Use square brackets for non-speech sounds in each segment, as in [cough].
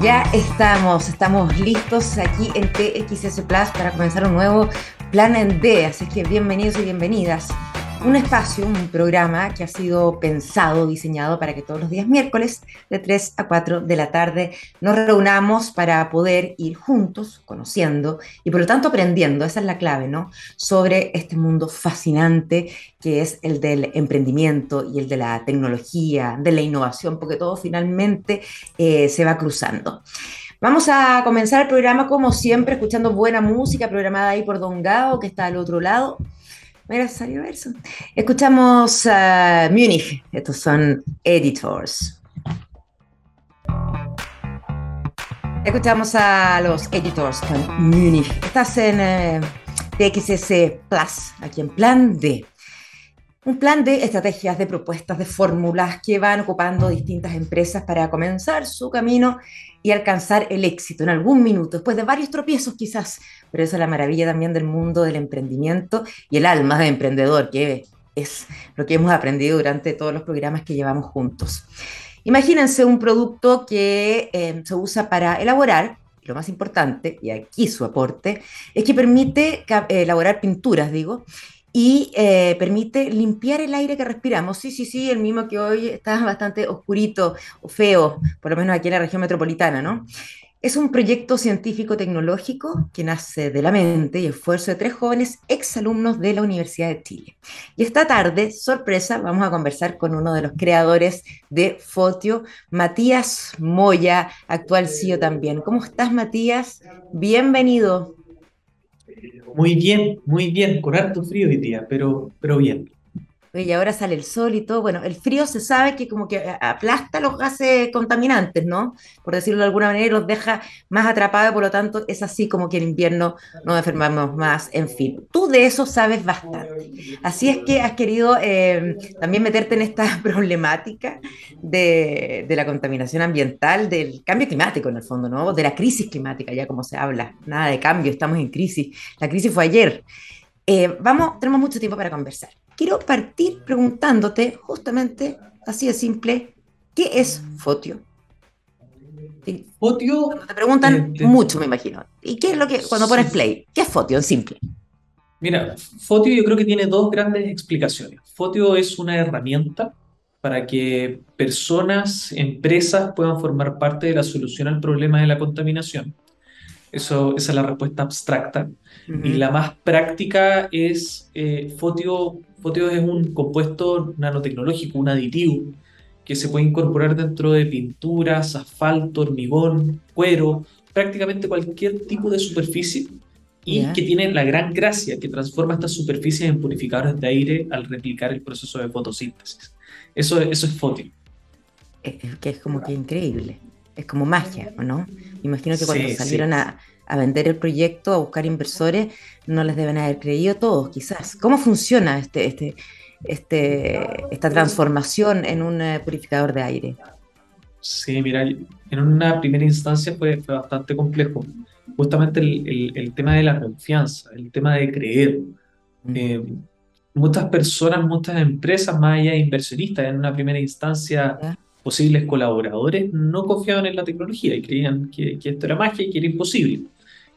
Ya estamos, estamos listos aquí en TXS Plus para comenzar un nuevo Plan en D, así que bienvenidos y bienvenidas un espacio, un programa que ha sido pensado, diseñado para que todos los días miércoles de 3 a 4 de la tarde nos reunamos para poder ir juntos, conociendo y por lo tanto aprendiendo, esa es la clave, ¿no? Sobre este mundo fascinante que es el del emprendimiento y el de la tecnología, de la innovación, porque todo finalmente eh, se va cruzando. Vamos a comenzar el programa como siempre, escuchando buena música programada ahí por Don Gao, que está al otro lado. Mira, salió eso. Escuchamos a Munich. Estos son Editors. Escuchamos a los Editors con Munich. Estás en eh, TXS Plus, aquí en Plan D. Un plan de estrategias, de propuestas, de fórmulas que van ocupando distintas empresas para comenzar su camino y alcanzar el éxito en algún minuto, después de varios tropiezos quizás, pero esa es la maravilla también del mundo del emprendimiento y el alma de emprendedor, que es lo que hemos aprendido durante todos los programas que llevamos juntos. Imagínense un producto que eh, se usa para elaborar, lo más importante, y aquí su aporte, es que permite elaborar pinturas, digo, y eh, permite limpiar el aire que respiramos. Sí, sí, sí, el mismo que hoy está [laughs] bastante oscurito o feo, por lo menos aquí en la región metropolitana, ¿no? Es un proyecto científico-tecnológico que nace de la mente y esfuerzo de tres jóvenes exalumnos de la Universidad de Chile. Y esta tarde, sorpresa, vamos a conversar con uno de los creadores de Fotio, Matías Moya, actual CEO también. ¿Cómo estás, Matías? Bienvenido. Muy bien, muy bien, con harto frío hoy día, pero, pero bien y ahora sale el sol y todo. Bueno, el frío se sabe que como que aplasta los gases contaminantes, ¿no? Por decirlo de alguna manera, los deja más atrapados, por lo tanto, es así como que en invierno nos enfermamos más, en fin. Tú de eso sabes bastante. Así es que has querido eh, también meterte en esta [laughs] problemática de, de, la contaminación ambiental, del cambio climático en el fondo, ¿no? De la crisis climática, ya como se habla. Nada de cambio, estamos en crisis. La crisis fue ayer. Eh, vamos, tenemos mucho tiempo para conversar. Quiero partir preguntándote justamente, así de simple, ¿qué es Fotio? Fotio. te preguntan eh, mucho, me imagino. ¿Y qué es lo que, cuando pones play, qué es Fotio en simple? Mira, Fotio yo creo que tiene dos grandes explicaciones. Fotio es una herramienta para que personas, empresas puedan formar parte de la solución al problema de la contaminación. Eso, esa es la respuesta abstracta. Y la más práctica es, eh, Fotio, Fotio es un compuesto nanotecnológico, un aditivo, que se puede incorporar dentro de pinturas, asfalto, hormigón, cuero, prácticamente cualquier tipo de superficie y que tiene la gran gracia que transforma estas superficies en purificadores de aire al replicar el proceso de fotosíntesis. Eso, eso es Fotio. Es que es como que increíble, es como magia, no? Me imagino que cuando salieron a, a vender el proyecto, a buscar inversores, no les deben haber creído todos, quizás. ¿Cómo funciona este, este, este, esta transformación en un eh, purificador de aire? Sí, mira, en una primera instancia fue, bastante complejo. Justamente el, el, tema de la confianza, el tema de creer. Mm. Eh, muchas personas, muchas empresas, más allá de inversionistas, en una primera instancia, posibles colaboradores, no confiaban en la tecnología y creían que, que esto era magia y que era imposible.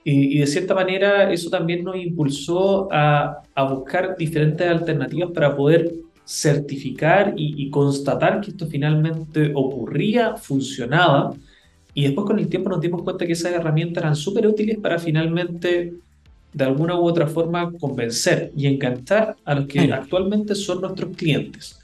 Y, de cierta manera eso también nos impulsó a, a buscar diferentes alternativas para poder certificar y, constatar que esto finalmente ocurría, funcionaba. Y después con el tiempo nos dimos cuenta que esas herramientas eran súper útiles para finalmente, de alguna u otra forma, convencer y encantar a los que actualmente son nuestros clientes.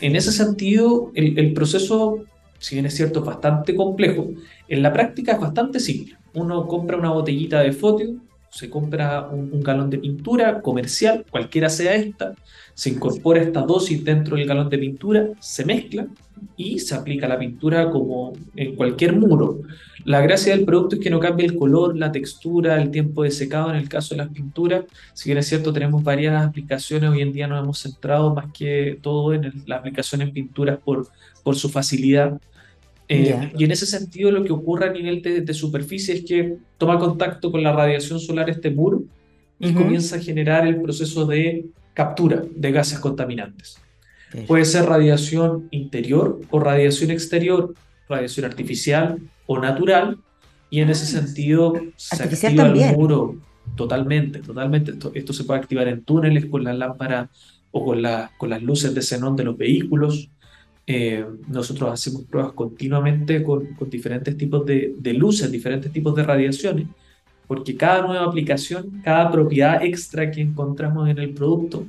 En ese sentido, el, el proceso, si bien es cierto, es bastante complejo, en la práctica es bastante simple uno compra una botellita de fotio, se compra un, galón de pintura comercial, cualquiera sea esta, se incorpora esta dosis dentro del galón de pintura, se mezcla y se aplica la pintura como en cualquier muro. La gracia del producto es que no cambia el color, la textura, el tiempo de secado en el caso de las pinturas. Si bien es cierto, tenemos varias aplicaciones, hoy en día nos hemos centrado más que todo en la aplicación en pinturas por su facilidad eh, y en ese sentido lo que ocurre a nivel de, superficie es que toma contacto con la radiación solar este muro y comienza a generar el proceso de captura de gases contaminantes. Puede ser radiación interior o radiación exterior radiación artificial o natural, y en ese ah, sentido se activa el muro totalmente, totalmente. Esto, se puede activar en túneles con las lámparas o con, con las luces de xenón de los vehículos. Eh, nosotros hacemos pruebas continuamente con, diferentes tipos de, luces, diferentes tipos de radiaciones, porque cada nueva aplicación, cada propiedad extra que encontramos en el producto,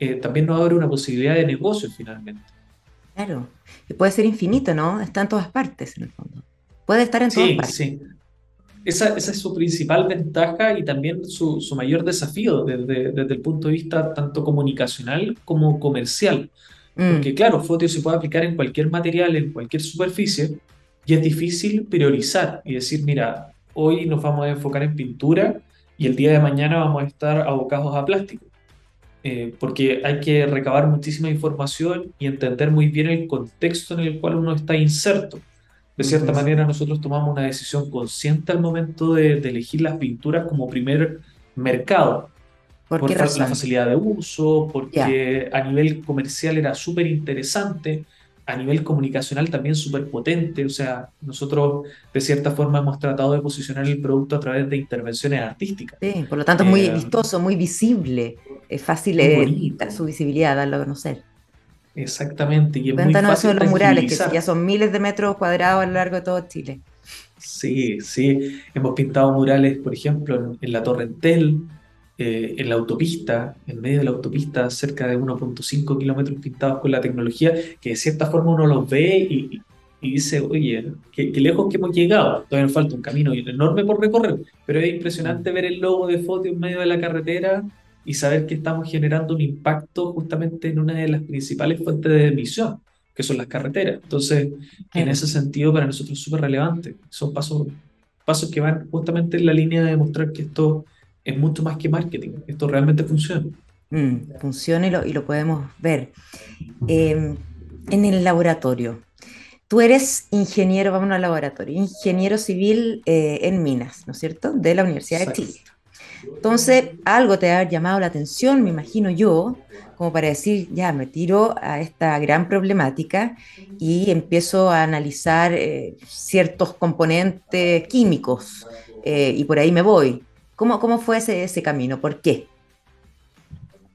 eh, también nos abre una posibilidad de negocio finalmente. Claro, y puede ser infinito, ¿no? Está en todas partes en el fondo. Puede estar en todas partes. Sí, esa, esa, es su principal ventaja y también su, su mayor desafío desde, desde, el punto de vista tanto comunicacional como comercial. Mm. Porque claro, Fotio se puede aplicar en cualquier material, en cualquier superficie, y es difícil priorizar y decir, mira, hoy nos vamos a enfocar en pintura y el día de mañana vamos a estar abocados a plástico. Eh, porque hay que recabar muchísima información y entender muy bien el contexto en el cual uno está inserto. De cierta manera, nosotros tomamos una decisión consciente al momento de, elegir las pinturas como primer mercado. ¿Por, la facilidad de uso, porque a nivel comercial era súper interesante, a nivel comunicacional también súper potente. O sea, nosotros de cierta forma hemos tratado de posicionar el producto a través de intervenciones artísticas. Sí, por lo tanto es muy eh, vistoso, muy visible. Es fácil eh, su visibilidad, darlo a conocer. Exactamente. Y es muy fácil de los murales, que ya son miles de metros cuadrados a lo largo de todo Chile. Sí, sí. Hemos pintado murales, por ejemplo, en, la Torre Entel, eh, en la autopista, en medio de la autopista, cerca de 1.5 kilómetros pintados con la tecnología, que de cierta forma uno los ve y, dice, oye, qué, lejos que hemos llegado. Todavía nos falta un camino enorme por recorrer, pero es impresionante ver el logo de foto en medio de la carretera y saber que estamos generando un impacto justamente en una de las principales fuentes de emisión, que son las carreteras. Entonces, en ese sentido, para nosotros es súper relevante. Son pasos, pasos que van justamente en la línea de demostrar que esto es mucho más que marketing, esto realmente funciona. Mm, funciona y lo, y lo, podemos ver. Em, en el laboratorio, tú eres ingeniero, vamos al laboratorio, ingeniero civil eh, en minas, ¿no es cierto? De la Universidad de Chile. Entonces, algo te ha llamado la atención, me imagino yo, como para decir, ya, me tiro a esta gran problemática y empiezo a analizar eh, ciertos componentes químicos eh, y por ahí me voy. ¿Cómo, cómo fue ese, ese camino? ¿Por qué?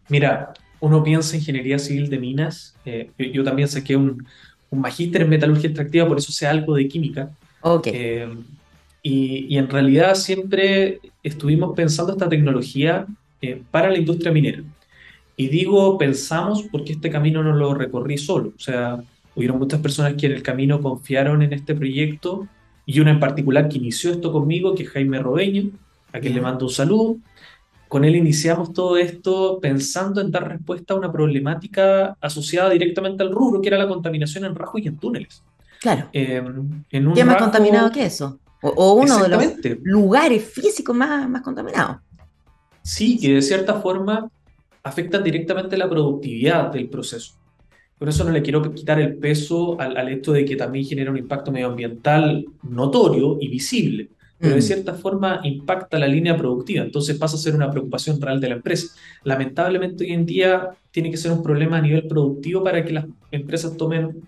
Mira, uno piensa en ingeniería civil de minas. Eh, yo, también saqué un, un magíster en metalurgia extractiva, por eso sé algo de química. Okay. Y, en realidad siempre estuvimos pensando esta tecnología eh, para la industria minera. Y digo pensamos porque este camino no lo recorrí solo. O sea, hubieron muchas personas que en el camino confiaron en este proyecto y una en particular que inició esto conmigo, que es Jaime Robeño, a quien le mando un saludo. Con él iniciamos todo esto pensando en dar respuesta a una problemática asociada directamente al rubro, que era la contaminación en rajos y en túneles. Claro. Eh, en ¿Qué más contaminado que eso? O, uno de los lugares físicos más, más contaminados. Sí, que de cierta forma afectan directamente la productividad del proceso. Por eso no le quiero quitar el peso al, al, hecho de que también genera un impacto medioambiental notorio y visible, pero de mm. cierta forma impacta la línea productiva, entonces pasa a ser una preocupación real de la empresa. Lamentablemente hoy en día tiene que ser un problema a nivel productivo para que las empresas tomen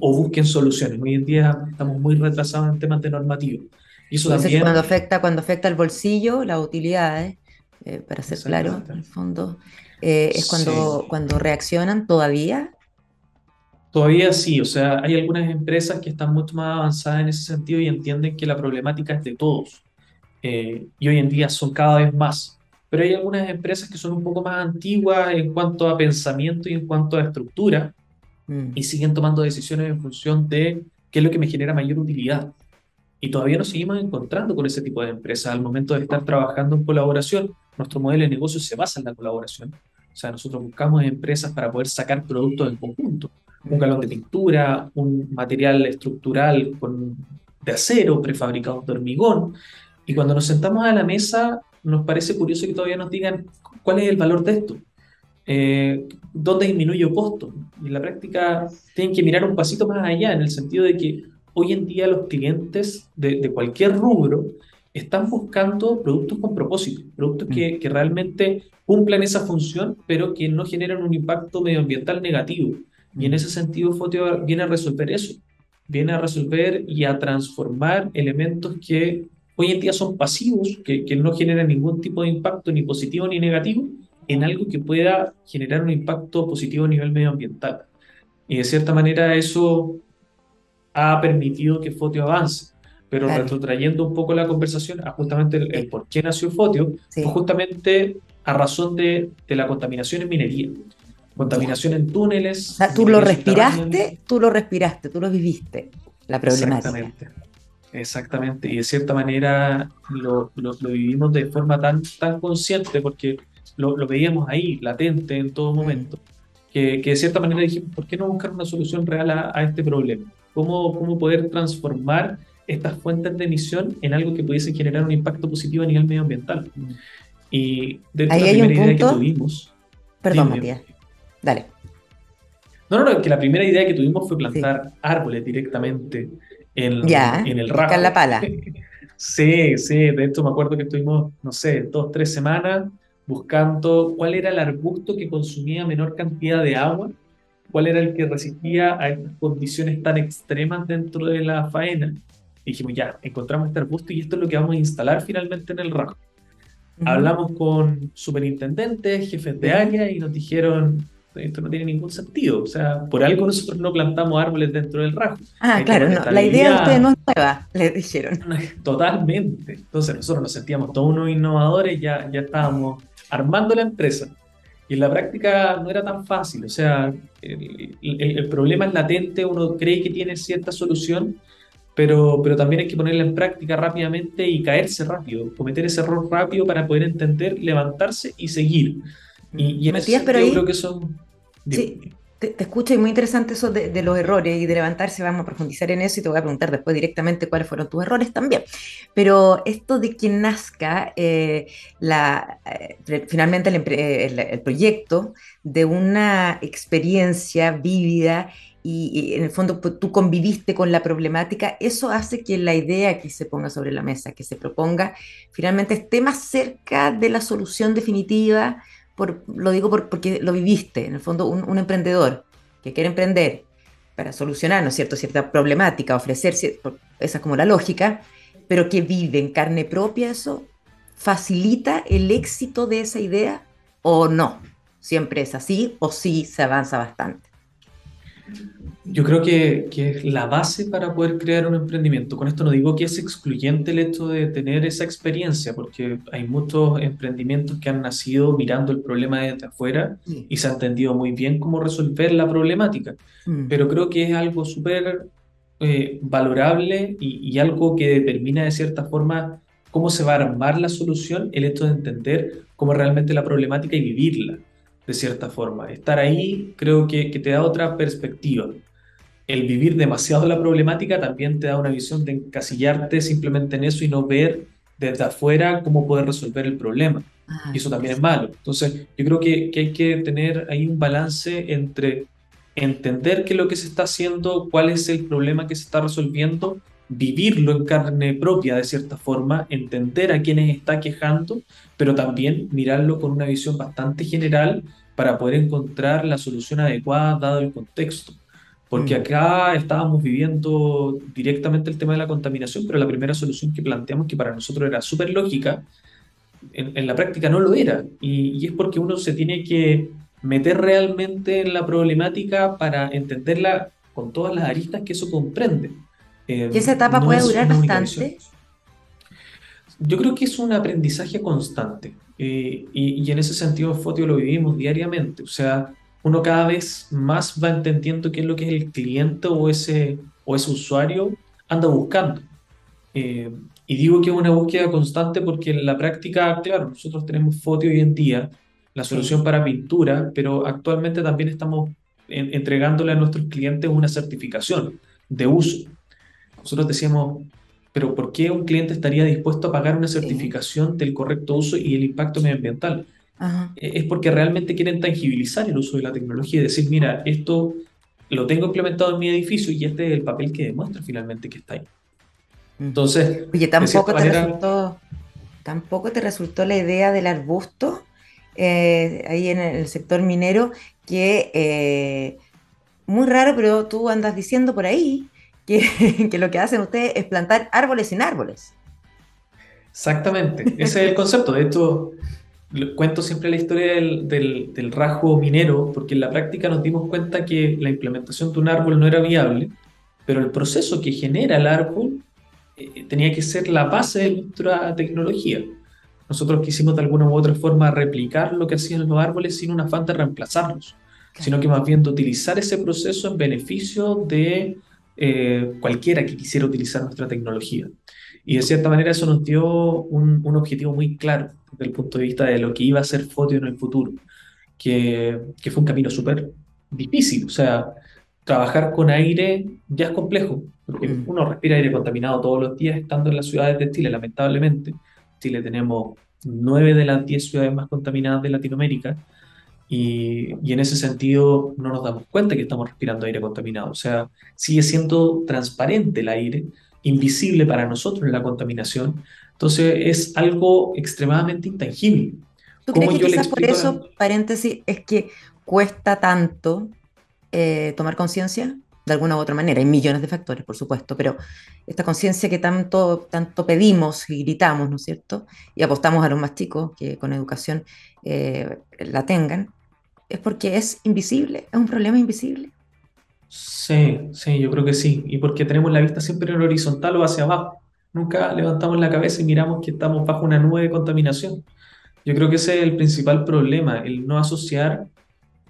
o busquen soluciones. Hoy en día estamos muy retrasados en temas de normativa. Y eso también... cuando afecta, cuando afecta el bolsillo, las utilidades, eh, para ser claro, en el fondo, eh, es cuando, cuando reaccionan todavía. Todavía sí, o sea, hay algunas empresas que están mucho más avanzadas en ese sentido y entienden que la problemática es de todos. Eh, y hoy en día son cada vez más. Pero hay algunas empresas que son un poco más antiguas en cuanto a pensamiento y en cuanto a estructura, Mm. y siguen tomando decisiones en función de qué es lo que me genera mayor utilidad. Y todavía nos seguimos encontrando con ese tipo de empresas al momento de estar trabajando en colaboración. Nuestro modelo de negocio se basa en la colaboración. O sea, nosotros buscamos empresas para poder sacar productos en conjunto. Un galón de pintura, un material estructural con, de acero, prefabricado de hormigón. Y cuando nos sentamos a la mesa, nos parece curioso que todavía nos digan cuál es el valor de esto eh, dónde disminuye el costo. en la práctica tienen que mirar un pasito más allá, en el sentido de que hoy en día los clientes de, cualquier rubro están buscando productos con propósito, productos que, mm. que, realmente cumplan esa función, pero que no generan un impacto medioambiental negativo. Y en ese sentido, Fotio viene a resolver eso. viene a resolver y a transformar elementos que hoy en día son pasivos, que, que no generan ningún tipo de impacto ni positivo ni negativo, en algo que pueda generar un impacto positivo a nivel medioambiental. Y de cierta manera eso ha permitido que Fotio avance. Pero retrotrayendo un poco la conversación a justamente el, por qué nació Fotio, fue justamente a razón de, de, la contaminación en minería. Contaminación en túneles. tú lo respiraste, tú lo respiraste, tú lo viviste, la problemática. Exactamente. Exactamente. Y de cierta manera lo, lo, lo vivimos de forma tan, tan consciente porque lo, lo, veíamos ahí, latente en todo momento, que, que, de cierta manera dijimos, ¿por qué no buscar una solución real a, a este problema? ¿Cómo, ¿Cómo poder transformar estas fuentes de emisión en algo que pudiese generar un impacto positivo a nivel medioambiental? Y de la primera idea que tuvimos... Perdón, Matías. Dale. No, no, no, que la primera idea que tuvimos fue plantar árboles directamente en, ya, en el rajo. la pala. [laughs] sí, sí, de hecho me acuerdo que estuvimos, no sé, dos, tres semanas buscando cuál era el arbusto que consumía menor cantidad de agua, cuál era el que resistía a estas condiciones tan extremas dentro de la faena. Y dijimos, ya, encontramos este arbusto y esto es lo que vamos a instalar finalmente en el rajo. Hablamos con superintendentes, jefes de área y nos dijeron, esto no tiene ningún sentido. O sea, por algo nosotros no plantamos árboles dentro del rajo. Ah, claro, la idea de ustedes no es nueva, le dijeron. Totalmente. Entonces nosotros nos sentíamos todos unos innovadores, ya, ya estábamos armando la empresa. Y en la práctica no era tan fácil, o sea, el, el, problema es latente, uno cree que tiene cierta solución, pero, pero también hay que ponerla en práctica rápidamente y caerse rápido, cometer ese error rápido para poder entender, levantarse y seguir. Y, y en Matías, pero ahí, creo que son... Sí, te, escucho y muy interesante eso de, los errores y de levantarse, vamos a profundizar en eso y te voy a preguntar después directamente cuáles fueron tus errores también. Pero esto de que nazca eh, la, eh, finalmente el, proyecto de una experiencia vívida y, en el fondo pues, tú conviviste con la problemática, eso hace que la idea que se ponga sobre la mesa, que se proponga, finalmente esté más cerca de la solución definitiva lo digo porque lo viviste, en el fondo un, emprendedor que quiere emprender para solucionar, ¿no es cierto?, cierta problemática, ofrecer, esa es como la lógica, pero que vive en carne propia eso, facilita el éxito de esa idea o no. Siempre es así o sí se avanza bastante. Yo creo que, que, es la base para poder crear un emprendimiento. Con esto no digo que es excluyente el hecho de tener esa experiencia, porque hay muchos emprendimientos que han nacido mirando el problema desde afuera y se ha entendido muy bien cómo resolver la problemática. Mm. Pero creo que es algo súper eh, valorable y, y algo que determina de cierta forma cómo se va a armar la solución, el hecho de entender cómo realmente la problemática y vivirla de cierta forma. Estar ahí creo que, que te da otra perspectiva el vivir demasiado la problemática también te da una visión de encasillarte simplemente en eso y no ver desde afuera cómo poder resolver el problema. Ah, y eso también es malo. Entonces, yo creo que, que, hay que tener ahí un balance entre entender qué es lo que se está haciendo, cuál es el problema que se está resolviendo, vivirlo en carne propia de cierta forma, entender a quienes está quejando, pero también mirarlo con una visión bastante general para poder encontrar la solución adecuada dado el contexto. Porque mm. acá estábamos viviendo directamente el tema de la contaminación, pero la primera solución que planteamos, que para nosotros era súper lógica, en, la práctica no lo era. Y, es porque uno se tiene que meter realmente en la problemática para entenderla con todas las aristas que eso comprende. Eh, ¿Y esa etapa puede durar bastante? Yo creo que es un aprendizaje constante. Eh, y, y, en ese sentido, Fotio lo vivimos diariamente. O sea, uno cada vez más va entendiendo qué es lo que el cliente o ese, o ese usuario anda buscando. Eh, y digo que es una búsqueda constante porque en la práctica, claro, nosotros tenemos foto hoy en día, la solución para pintura, pero actualmente también estamos entregándole a nuestros clientes una certificación de uso. Nosotros decíamos, pero ¿por qué un cliente estaría dispuesto a pagar una certificación del correcto uso y el impacto medioambiental? Eh, es porque realmente quieren tangibilizar el uso de la tecnología y decir, mira, esto lo tengo implementado en mi edificio y este es el papel que demuestra finalmente que está ahí. Entonces, Oye, tampoco te resultó, tampoco te resultó la idea del arbusto eh, ahí en el sector minero, que eh, muy raro, pero tú andas diciendo por ahí que, [laughs] que lo que hacen ustedes es plantar árboles sin árboles. Exactamente, ese es el concepto. De hecho, cuento siempre la historia del, del, del, rasgo minero, porque en la práctica nos dimos cuenta que la implementación de un árbol no era viable, pero el proceso que genera el árbol eh, tenía que ser la base de nuestra tecnología. Nosotros quisimos de alguna u otra forma replicar lo que hacían los árboles sin un afán de reemplazarlos, sino que más bien de utilizar ese proceso en beneficio de eh, cualquiera que quisiera utilizar nuestra tecnología. Y de cierta manera eso nos dio un, un objetivo muy claro desde el punto de vista de lo que iba a ser Fotio en el futuro, que, que fue un camino súper difícil. O sea, trabajar con aire ya es complejo, porque mm. uno respira aire contaminado todos los días estando en las ciudades de Chile, lamentablemente. En Chile tenemos nueve de las diez ciudades más contaminadas de Latinoamérica y, y, en ese sentido no nos damos cuenta que estamos respirando aire contaminado. O sea, sigue siendo transparente el aire, invisible para nosotros la contaminación. Entonces es algo extremadamente intangible. ¿Tú crees que quizás por eso, paréntesis, es que cuesta tanto eh, tomar conciencia de alguna u otra manera. Hay millones de factores, por supuesto, pero esta conciencia que tanto, tanto pedimos y gritamos, ¿no es cierto? Y apostamos a los más chicos que con educación eh, la tengan, es porque es invisible, es un problema invisible. Sí, sí, yo creo que sí. Y porque tenemos la vista siempre en horizontal o hacia abajo. Nunca levantamos la cabeza y miramos que estamos bajo una nube de contaminación. Yo creo que ese es el principal problema, el no asociar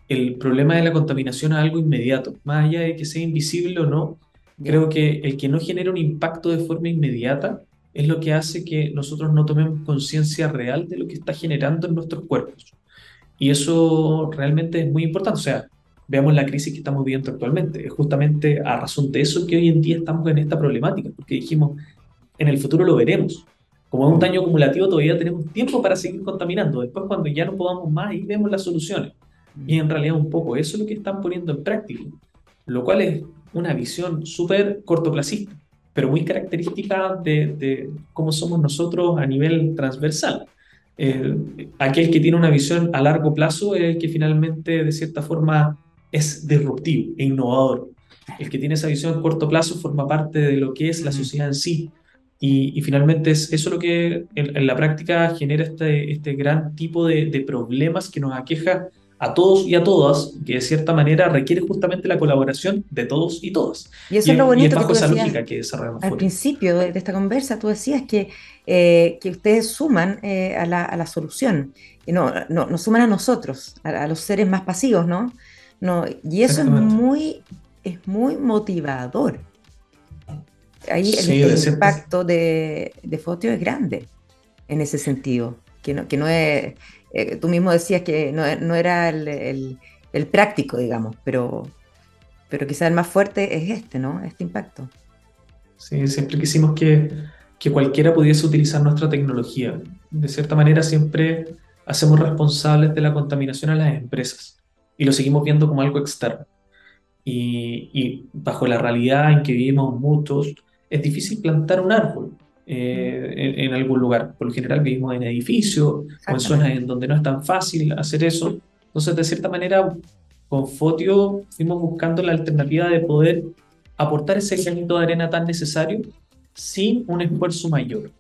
el problema de la contaminación a algo inmediato, más allá de que sea invisible o no, creo que el que no genera un impacto de forma inmediata es lo que hace que nosotros no tomemos conciencia real de lo que está generando en nuestros cuerpos. Y eso realmente es muy importante. O sea, veamos la crisis que estamos viviendo actualmente. Es justamente a razón de eso que hoy en día estamos en esta problemática, porque dijimos, en el futuro lo veremos. Como es un daño acumulativo, todavía tenemos tiempo para seguir contaminando. Después, cuando ya no podamos más, ahí vemos las soluciones. Y en realidad un poco eso es lo que están poniendo en práctica, lo cual es una visión súper cortoplacista, pero muy característica de, de, cómo somos nosotros a nivel transversal. aquel que tiene una visión a largo plazo es el que finalmente de cierta forma es disruptivo e innovador. El que tiene esa visión a corto plazo forma parte de lo que es la sociedad en sí. Y, y finalmente es eso lo que en, en, la práctica genera este, este gran tipo de, de problemas que nos aqueja a todos y a todas, que de cierta manera requiere justamente la colaboración de todos y todas. Y eso es lo bonito que, esa lógica que desarrollamos. Al principio de, esta conversa tú decías que, eh, que ustedes suman eh, a, la, a, la, solución, y no, no, nos suman a nosotros, a, los seres más pasivos, ¿no? no y eso es muy, es muy motivador. Ahí el, impacto de, de Fotio es grande en ese sentido, que no, que no es eh, tú mismo decías que no, no era el, el, práctico, digamos, pero, pero quizás el más fuerte es este, ¿no? Este impacto. Sí, siempre quisimos que, que cualquiera pudiese utilizar nuestra tecnología. De cierta manera, siempre hacemos responsables de la contaminación a las empresas y lo seguimos viendo como algo externo. Y, y, bajo la realidad en que vivimos muchos, es difícil plantar un árbol. Eh, en, algún lugar. Por lo general vivimos en edificios o en zonas en donde no es tan fácil hacer eso. Entonces, de cierta manera, con Fotio fuimos buscando la alternativa de poder aportar ese granito de arena tan necesario sin un esfuerzo mayor.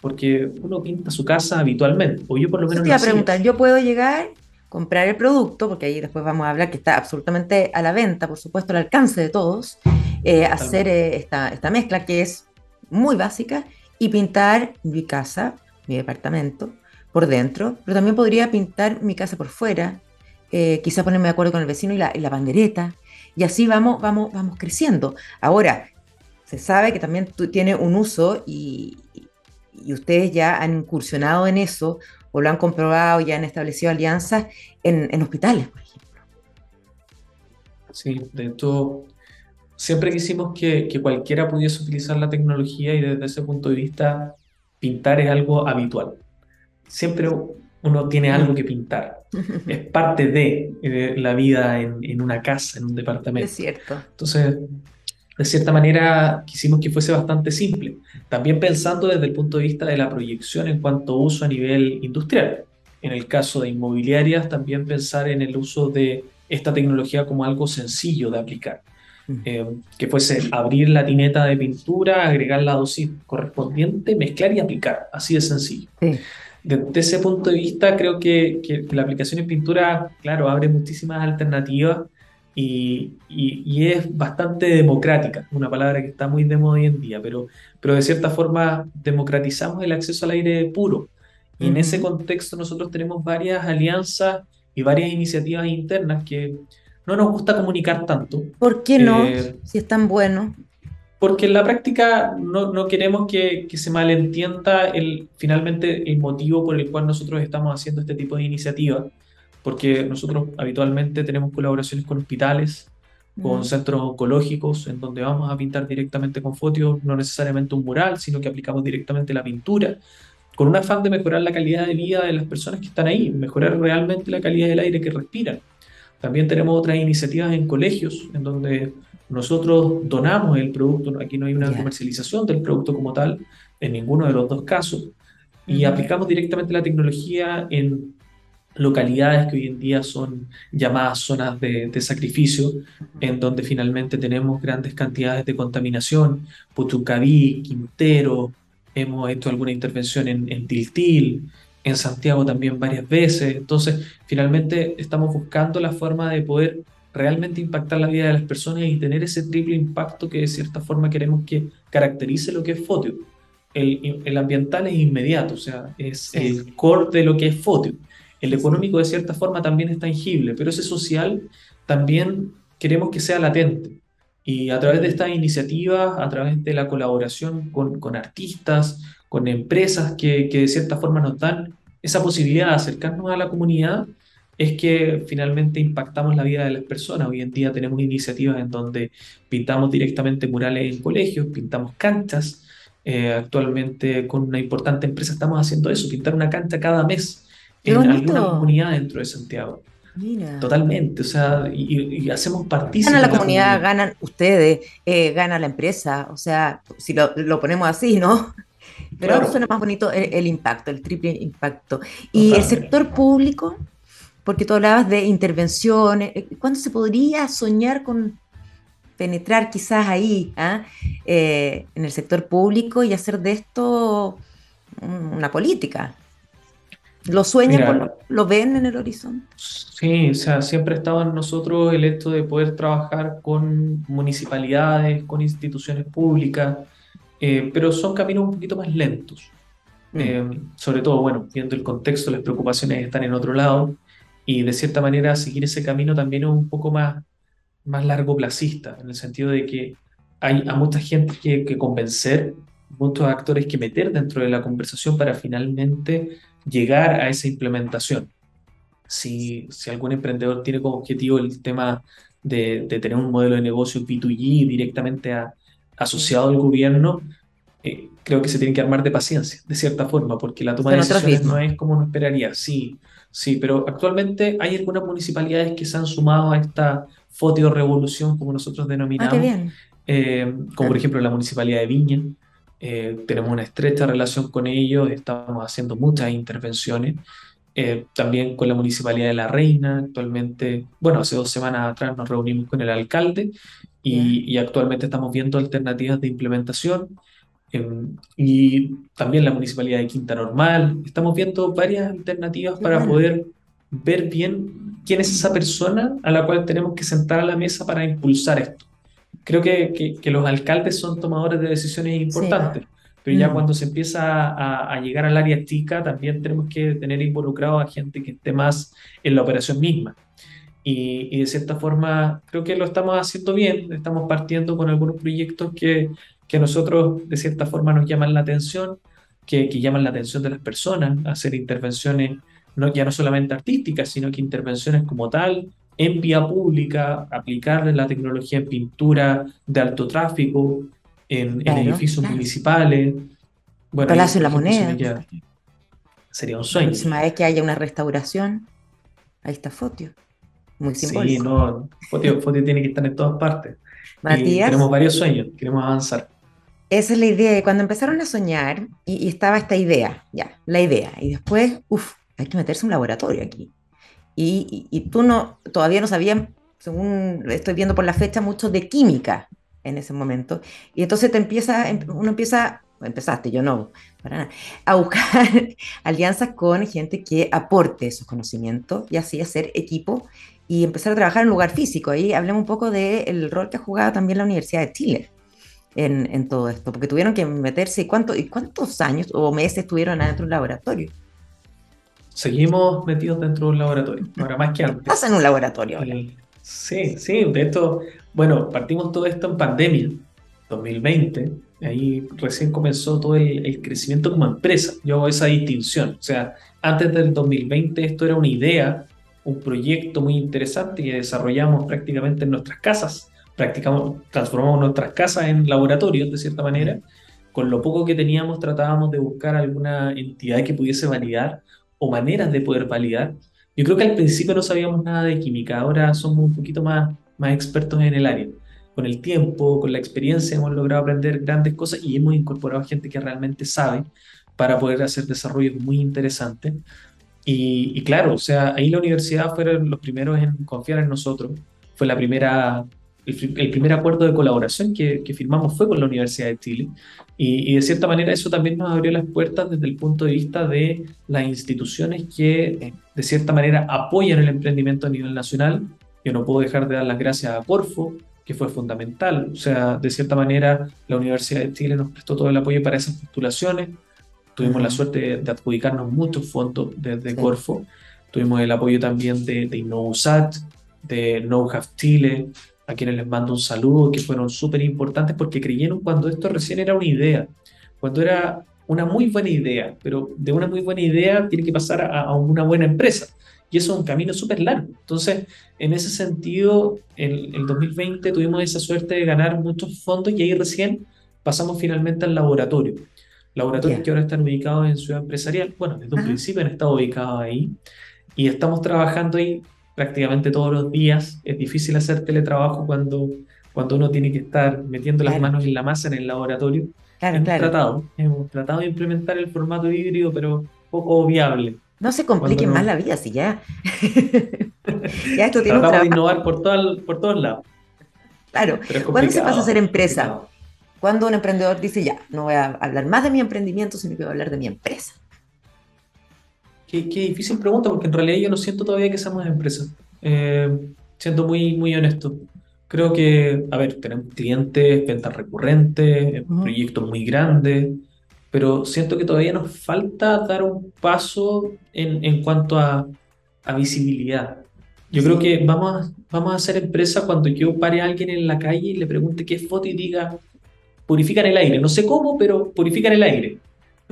Porque uno pinta su casa habitualmente, o yo por lo menos... Te iba a preguntar, yo puedo llegar, comprar el producto, porque ahí después vamos a hablar que está absolutamente a la venta, por supuesto, al alcance de todos, eh, hacer eh, esta, esta mezcla que es muy básica y pintar mi casa, mi departamento, por dentro, pero también podría pintar mi casa por fuera, eh, quizá ponerme de acuerdo con el vecino y la, y la bandereta, y así vamos, vamos, vamos creciendo. Ahora, se sabe que también tiene un uso y, y, ustedes ya han incursionado en eso o lo han comprobado, ya han establecido alianzas en, en hospitales, por ejemplo. Sí, de hecho, siempre quisimos que, que, cualquiera pudiese utilizar la tecnología y desde ese punto de vista pintar es algo habitual. Siempre uno tiene algo que pintar. Es parte de, de la vida en, en, una casa, en un departamento. Es cierto. Entonces, de cierta manera, quisimos que fuese bastante simple. También pensando desde el punto de vista de la proyección en cuanto a uso a nivel industrial. En el caso de inmobiliarias, también pensar en el uso de esta tecnología como algo sencillo de aplicar. Eh, que fuese abrir la tineta de pintura, agregar la dosis correspondiente, mezclar y aplicar, así de sencillo. Desde ese punto de vista, creo que, que, la aplicación en pintura, claro, abre muchísimas alternativas y, y, es bastante democrática, una palabra que está muy de moda hoy en día, pero, pero de cierta forma democratizamos el acceso al aire puro. Y en ese contexto nosotros tenemos varias alianzas y varias iniciativas internas que no nos gusta comunicar tanto. ¿Por qué no? Eh, si es tan bueno. Porque en la práctica no, no queremos que, que, se malentienda el, finalmente el motivo por el cual nosotros estamos haciendo este tipo de iniciativas porque nosotros habitualmente tenemos colaboraciones con hospitales, con centros oncológicos, en donde vamos a pintar directamente con fotos, no necesariamente un mural, sino que aplicamos directamente la pintura, con un afán de mejorar la calidad de vida de las personas que están ahí, mejorar realmente la calidad del aire que respiran. También tenemos otras iniciativas en colegios, en donde nosotros donamos el producto, aquí no hay una comercialización del producto como tal, en ninguno de los dos casos, y aplicamos directamente la tecnología en localidades que hoy en día son llamadas zonas de, sacrificio, en donde finalmente tenemos grandes cantidades de contaminación, Putucaví, Quintero, hemos hecho alguna intervención en, en Tiltil, en Santiago también varias veces, entonces finalmente estamos buscando la forma de poder realmente impactar la vida de las personas y tener ese triple impacto que de cierta forma queremos que caracterice lo que es Fotio. El, el ambiental es inmediato, o sea, es el core de lo que es Fotio el económico de cierta forma también es tangible, pero ese social también queremos que sea latente. Y a través de estas iniciativas, a través de la colaboración con, con artistas, con empresas que, que, de cierta forma nos dan esa posibilidad de acercarnos a la comunidad, es que finalmente impactamos la vida de las personas. Hoy en día tenemos iniciativas en donde pintamos directamente murales en colegios, pintamos canchas. Eh, actualmente con una importante empresa estamos haciendo eso, pintar una cancha cada mes en alguna comunidad dentro de Santiago. Mira. Totalmente, o sea, y, hacemos partícipes. Gana la comunidad, ganan ustedes, eh, gana la empresa, o sea, si lo, ponemos así, ¿no? Pero claro. suena más bonito el, impacto, el triple impacto. Y el sector público, porque tú hablabas de intervenciones, eh, ¿cuándo se podría soñar con penetrar quizás ahí, ¿ah? eh, en el sector público y hacer de esto una política? ¿Lo sueñan, lo, ven en el horizonte? Sí, o sea, siempre ha estado en nosotros el hecho de poder trabajar con municipalidades, con instituciones públicas, eh, pero son caminos un poquito más lentos. Mm. Eh, sobre todo, bueno, viendo el contexto, las preocupaciones están en otro lado y de cierta manera seguir ese camino también es un poco más, más largo placista, en el sentido de que hay a mucha gente que, que convencer, muchos actores que meter dentro de la conversación para finalmente llegar a esa implementación. Si, si algún emprendedor tiene como objetivo el tema de, de tener un modelo de negocio B2G directamente asociado al gobierno, eh, creo que se tiene que armar de paciencia, de cierta forma, porque la toma de decisiones no es como uno esperaría. Sí, sí, pero actualmente hay algunas municipalidades que se han sumado a esta revolución, como nosotros denominamos, ah, eh, como por ejemplo la municipalidad de Viña, eh, tenemos una estrecha relación con ellos, estamos haciendo muchas intervenciones, eh, también con la Municipalidad de La Reina, actualmente, bueno, hace dos semanas atrás nos reunimos con el alcalde y, actualmente estamos viendo alternativas de implementación. Em, y también la Municipalidad de Quinta Normal, estamos viendo varias alternativas para poder ver bien quién es esa persona a la cual tenemos que sentar a la mesa para impulsar esto creo que, que, los alcaldes son tomadores de decisiones importantes, pero ya mm. cuando se empieza a, a, llegar al área chica, también tenemos que tener involucrado a gente que esté más en la operación misma. Y, y, de cierta forma, creo que lo estamos haciendo bien, estamos partiendo con algunos proyectos que, que a nosotros de cierta forma nos llaman la atención, que, que llaman la atención de las personas, hacer intervenciones no, ya no solamente artísticas, sino que intervenciones como tal, en vía pública, aplicar la tecnología en pintura de alto tráfico, en, edificios municipales. Bueno, Palacio de la Moneda. Sería un sueño. La próxima vez que haya una restauración, ahí está Fotio. Muy simbólico. Sí, no, Fotio, tiene que estar en todas partes. Matías. tenemos varios sueños, queremos avanzar. Esa es la idea. Cuando empezaron a soñar, y, y estaba esta idea, ya, la idea, y después, uff, hay que meterse un laboratorio aquí y, tú no, todavía no sabían según estoy viendo por la fecha, mucho de química en ese momento. Y entonces te empieza, em, uno empieza, empezaste, yo no, para nada, a buscar [laughs] alianzas con gente que aporte esos conocimientos y así hacer equipo y empezar a trabajar en lugar físico. Ahí hablemos un poco del rol que ha jugado también la Universidad de Chile. En, en todo esto, porque tuvieron que meterse, ¿cuánto, ¿y cuántos años o meses estuvieron adentro de un laboratorio? Seguimos metidos dentro de un laboratorio, ahora más que antes. Pasa en un laboratorio Sí, sí, de esto, bueno, partimos todo esto en pandemia, 2020, ahí recién comenzó todo el, crecimiento como empresa. Yo hago esa distinción, o sea, antes del 2020 esto era una idea, un proyecto muy interesante que desarrollamos prácticamente en nuestras casas, practicamos, transformamos nuestras casas en laboratorios de cierta manera. Con lo poco que teníamos tratábamos de buscar alguna entidad que pudiese validar o maneras de poder validar yo creo que al principio no sabíamos nada de química, ahora somos un poquito más, más expertos en el área. Con el tiempo, con la experiencia, hemos logrado aprender grandes cosas y hemos incorporado gente que realmente sabe para poder hacer desarrollos muy interesantes. Y, y, claro, o sea, ahí la universidad fueron los primeros en confiar en nosotros. Fue la primera el, primer acuerdo de colaboración que, firmamos fue con la Universidad de Chile y, de cierta manera eso también nos abrió las puertas desde el punto de vista de las instituciones que de cierta manera apoyan el emprendimiento a nivel nacional. Yo no puedo dejar de dar las gracias a Corfo, que fue fundamental. O sea, de cierta manera la Universidad de Chile nos prestó todo el apoyo para esas postulaciones. Tuvimos la suerte de, adjudicarnos muchos fondos desde Corfo. Tuvimos el apoyo también de, de InnoVSAT, de KnowHave Chile, a quienes les mando un saludo, que fueron súper importantes porque creyeron cuando esto recién era una idea, cuando era una muy buena idea, pero de una muy buena idea tiene que pasar a, una buena empresa. Y eso es un camino súper largo. Entonces, en ese sentido, en el 2020 tuvimos esa suerte de ganar muchos fondos y ahí recién pasamos finalmente al laboratorio. Laboratorios que ahora están ubicados en Ciudad Empresarial. Bueno, desde un principio han estado ubicados ahí y estamos trabajando ahí prácticamente todos los días. Es difícil hacer teletrabajo cuando, cuando uno tiene que estar metiendo las manos en la masa en el laboratorio. hemos, Tratado, hemos tratado de implementar el formato híbrido, pero poco viable. No se complique más la vida, si ya. [laughs] ya esto tiene Tratamos de innovar por, todo, por todos lados. Claro. ¿Cuándo se pasa a ser empresa? Cuando un emprendedor dice, ya, no voy a hablar más de mi emprendimiento, sino que voy a hablar de mi empresa. Qué, difícil pregunta, porque en realidad yo no siento todavía que seamos empresa. Eh, siento muy, muy honesto. Creo que, a ver, tenemos clientes, ventas recurrentes, proyectos muy grandes, pero siento que todavía nos falta dar un paso en, en cuanto a, a visibilidad. Yo creo que vamos a, vamos a hacer empresa cuando yo pare a alguien en la calle y le pregunte qué foto y diga, purifican el aire. No sé cómo, pero purifican el aire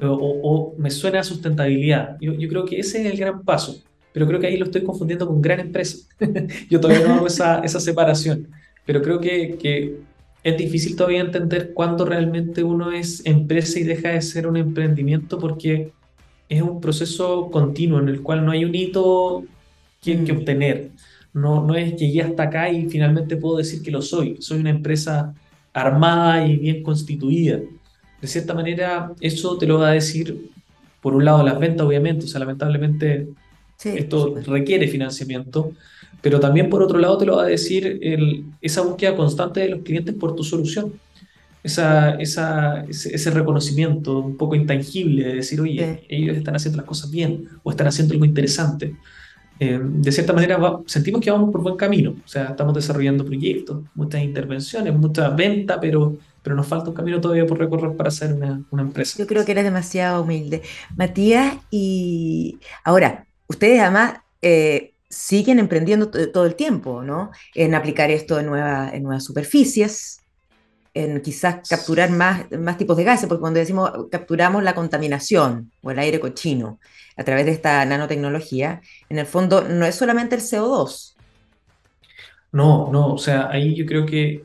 o, me suena a sustentabilidad. Yo, yo, creo que ese es el gran paso, pero creo que ahí lo estoy confundiendo con gran empresa. [laughs] yo todavía no hago esa, esa separación, pero creo que, que, es difícil todavía entender cuándo realmente uno es empresa y deja de ser un emprendimiento porque es un proceso continuo en el cual no hay un hito que, que mm. obtener. No, no es llegué hasta acá y finalmente puedo decir que lo soy. Soy una empresa armada y bien constituida de cierta manera, eso te lo va a decir, por un lado, las ventas, obviamente, o sea, lamentablemente esto requiere financiamiento, pero también por otro lado te lo va a decir el, esa búsqueda constante de los clientes por tu solución. Esa, esa, ese, reconocimiento un poco intangible de decir, oye, ellos están haciendo las cosas bien o están haciendo algo interesante. Eh, de cierta manera sentimos que vamos por buen camino, o sea, estamos desarrollando proyectos, muchas intervenciones, mucha venta, pero pero nos falta un camino todavía por recorrer para ser una, una empresa. Yo creo que eres demasiado humilde. Matías, y ahora, ustedes además eh, siguen emprendiendo todo el tiempo, ¿no? En aplicar esto en, nueva, en nuevas superficies, en quizás capturar más, más tipos de gases, porque cuando decimos capturamos la contaminación o el aire cochino a través de esta nanotecnología, en el fondo no es solamente el CO2. No, no, o sea, ahí yo creo que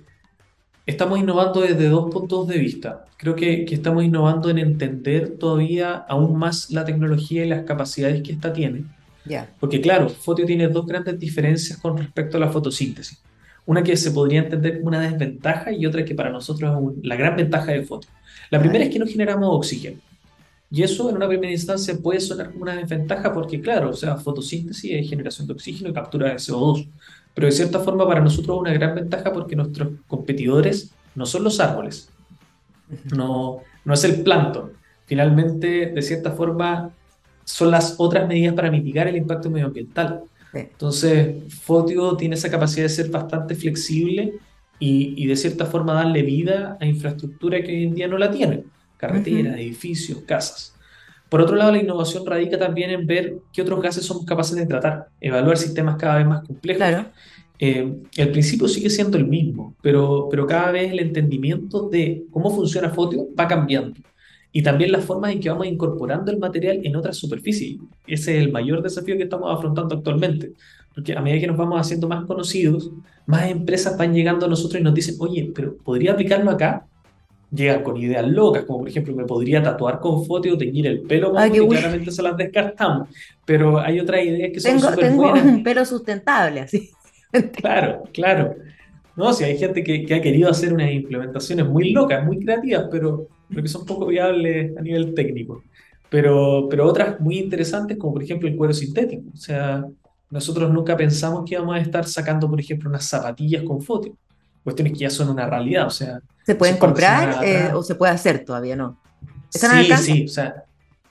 Estamos innovando desde dos puntos de vista. Creo que, que, estamos innovando en entender todavía aún más la tecnología y las capacidades que ésta tiene. Yeah. Porque claro, Fotio tiene dos grandes diferencias con respecto a la fotosíntesis. Una que se podría entender como una desventaja y otra que para nosotros es la gran ventaja de Fotio. La primera es que no generamos oxígeno. Y eso en una primera instancia puede sonar como una desventaja porque claro, o sea, fotosíntesis es generación de oxígeno y captura de CO2 pero de cierta forma para nosotros es una gran ventaja porque nuestros competidores no son los árboles, no, no es el plancton. Finalmente, de cierta forma, son las otras medidas para mitigar el impacto medioambiental. Entonces, Fotio tiene esa capacidad de ser bastante flexible y, de cierta forma darle vida a infraestructura que hoy en día no la tiene, carreteras, edificios, casas. Por otro lado, la innovación radica también en ver qué otros gases somos capaces de tratar, evaluar sistemas cada vez más complejos. Claro. Eh, el principio sigue siendo el mismo, pero, pero cada vez el entendimiento de cómo funciona Fotio va cambiando y también las formas en que vamos incorporando el material en otras superficies. Ese es el mayor desafío que estamos afrontando actualmente, porque a medida que nos vamos haciendo más conocidos, más empresas van llegando a nosotros y nos dicen, oye, pero ¿podría aplicarlo acá? Llegan con ideas locas, como por ejemplo, me podría tatuar con foto o teñir el pelo con y claramente se las descartamos. Pero hay otras ideas que son súper Tengo un [laughs] pelo sustentable, así. [laughs] Claro, claro. No, si hay gente que, que, ha querido hacer unas implementaciones muy locas, muy creativas, pero, pero que son poco viables a nivel técnico. Pero, pero otras muy interesantes, como por ejemplo el cuero sintético. O sea, nosotros nunca pensamos que íbamos a estar sacando, por ejemplo, unas zapatillas con foto. Cuestiones que ya son una realidad. O sea, ¿Se pueden comprar eh, o se puede hacer todavía? No. sí, sí. O sea,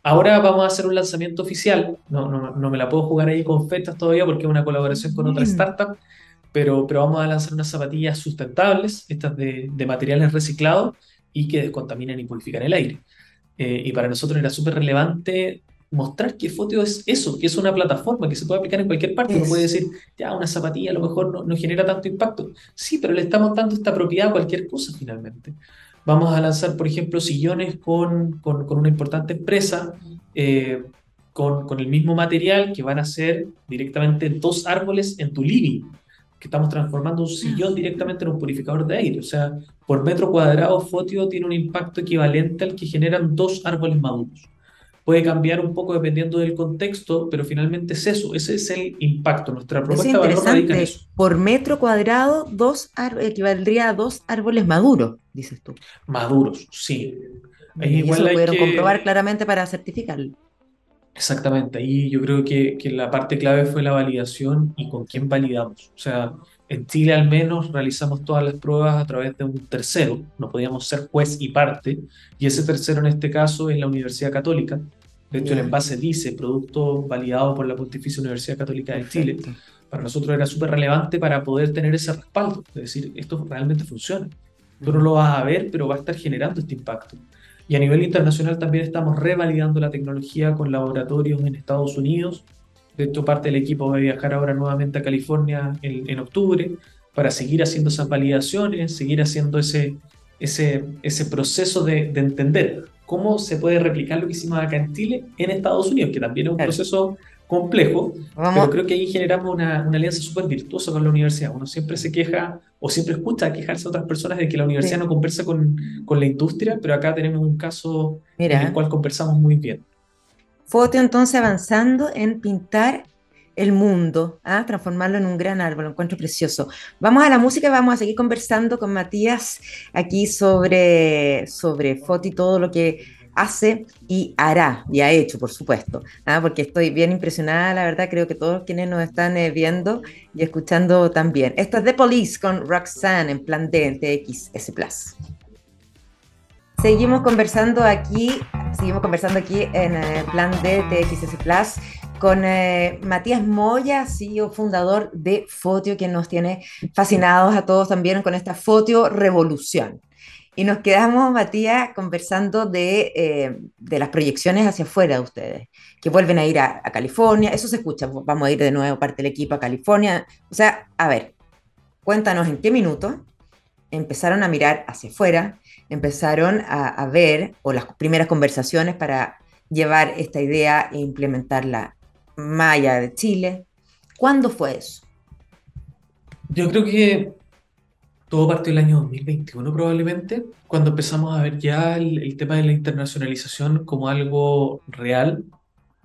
ahora vamos a hacer un lanzamiento oficial. No, no, no me la puedo jugar ahí con fechas todavía porque es una colaboración con otra mm. startup pero, pero vamos a lanzar unas zapatillas sustentables, estas de, de materiales reciclados y que descontaminan y purifican el aire. Eh, y para nosotros era súper relevante mostrar que Fotio es eso, que es una plataforma que se puede aplicar en cualquier parte. Uno puede decir, ya, una zapatilla a lo mejor no, no, genera tanto impacto. Sí, pero le estamos dando esta propiedad a cualquier cosa finalmente. Vamos a lanzar, por ejemplo, sillones con, con, con una importante empresa, eh, con, con, el mismo material que van a ser directamente dos árboles en tu living que estamos transformando un sillón directamente en un purificador de aire. O sea, por metro cuadrado, Fotio tiene un impacto equivalente al que generan dos árboles maduros. Puede cambiar un poco dependiendo del contexto, pero finalmente es eso, ese es el impacto. Nuestra propuesta de valor radica en eso. Por metro cuadrado, dos equivaldría a dos árboles maduros, dices tú. Maduros, sí. Y eso lo pudieron comprobar claramente para certificarlo. Exactamente, ahí yo creo que, que, la parte clave fue la validación y con quién validamos. O sea, en Chile al menos realizamos todas las pruebas a través de un tercero, no podíamos ser juez y parte, y ese tercero en este caso es la Universidad Católica. De hecho, el envase dice producto validado por la Pontificia Universidad Católica de Chile. Para nosotros era súper relevante para poder tener ese respaldo, es decir, esto realmente funciona. Tú no lo vas a ver, pero va a estar generando este impacto. Y a nivel internacional también estamos revalidando la tecnología con laboratorios en Estados Unidos. De hecho, parte del equipo va a viajar ahora nuevamente a California en, en octubre para seguir haciendo esas validaciones, seguir haciendo ese, ese, ese proceso de, de, entender cómo se puede replicar lo que hicimos acá en Chile en Estados Unidos, que también es un proceso complejo, pero creo que ahí generamos una, una alianza súper virtuosa con la universidad. Uno siempre se queja o siempre escucha quejarse a otras personas de que la universidad no conversa con, con, la industria, pero acá tenemos un caso en el cual conversamos muy bien. Foto entonces avanzando en pintar el mundo, ¿ah? transformarlo en un gran árbol, lo encuentro precioso. Vamos a la música y vamos a seguir conversando con Matías aquí sobre, sobre Foto y todo lo que hace y hará, y ha hecho, por supuesto, ¿ah? porque estoy bien impresionada, la verdad, creo que todos quienes nos están eh, viendo y escuchando también. Esto es The Police con Roxanne en plan D TXS Plus. Seguimos conversando aquí, seguimos conversando aquí en eh, plan D TXS Plus con eh, Matías Moya, CEO fundador de Fotio, que nos tiene fascinados a todos también con esta Fotio Revolución. Y nos quedamos, Matías, conversando de, eh, de, las proyecciones hacia afuera de ustedes, que vuelven a ir a, California, eso se escucha, vamos a ir de nuevo parte del equipo a California. O sea, a ver, cuéntanos en qué minuto empezaron a mirar hacia afuera, empezaron a, a ver, o las primeras conversaciones para llevar esta idea e implementarla allá de Chile. ¿Cuándo fue eso? Yo creo que todo partió el año 2021 probablemente, cuando empezamos a ver ya el, tema de la internacionalización como algo real,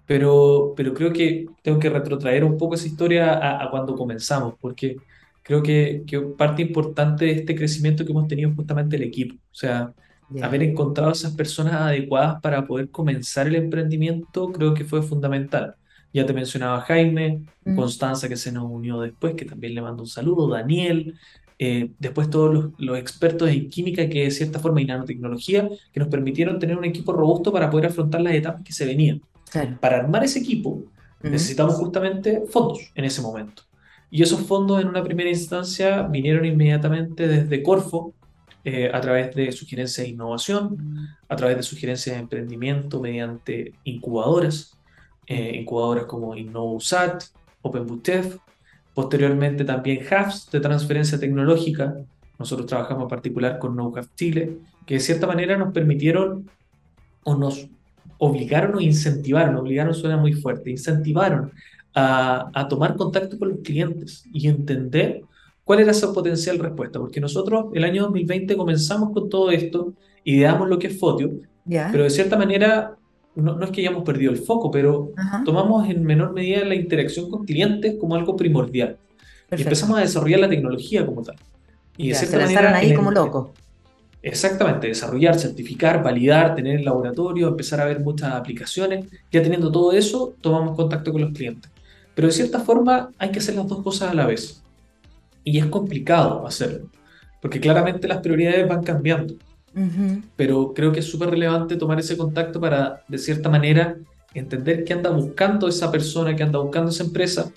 pero, pero creo que tengo que retrotraer un poco esa historia a, cuando comenzamos, porque creo que, que, parte importante de este crecimiento que hemos tenido es justamente el equipo, o sea, haber encontrado esas personas adecuadas para poder comenzar el emprendimiento creo que fue fundamental. Ya te mencionaba Jaime, mm. Constanza que se nos unió después, que también le mando un saludo, Daniel, eh, después todos los, expertos en química que de cierta forma y nanotecnología que nos permitieron tener un equipo robusto para poder afrontar las etapas que se venían. Para armar ese equipo necesitamos justamente fondos en ese momento. Y esos fondos en una primera instancia vinieron inmediatamente desde Corfo, eh, a través de sugerencias de innovación, a través de sugerencias de emprendimiento mediante incubadoras, eh, incubadoras como InnovaUSAT, OpenBUTEF, posteriormente también hubs de transferencia tecnológica. Nosotros trabajamos en particular con KnowHub Chile, que de cierta manera nos permitieron o nos obligaron o incentivaron, obligaron suena muy fuerte, incentivaron a, a tomar contacto con los clientes y entender cuál era su potencial respuesta, porque nosotros el año 2020 comenzamos con todo esto, ideamos lo que es Fotio, pero de cierta manera no, es que hayamos perdido el foco, pero tomamos en menor medida la interacción con clientes como algo primordial. Y empezamos a desarrollar la tecnología como tal. Y de se manera, ahí como locos. Exactamente, desarrollar, certificar, validar, tener el laboratorio, empezar a ver muchas aplicaciones. Ya teniendo todo eso, tomamos contacto con los clientes. Pero de cierta forma hay que hacer las dos cosas a la vez. Y es complicado hacerlo, porque claramente las prioridades van cambiando. Pero creo que es súper relevante tomar ese contacto para, de cierta manera, entender qué anda buscando esa persona, qué anda buscando esa empresa,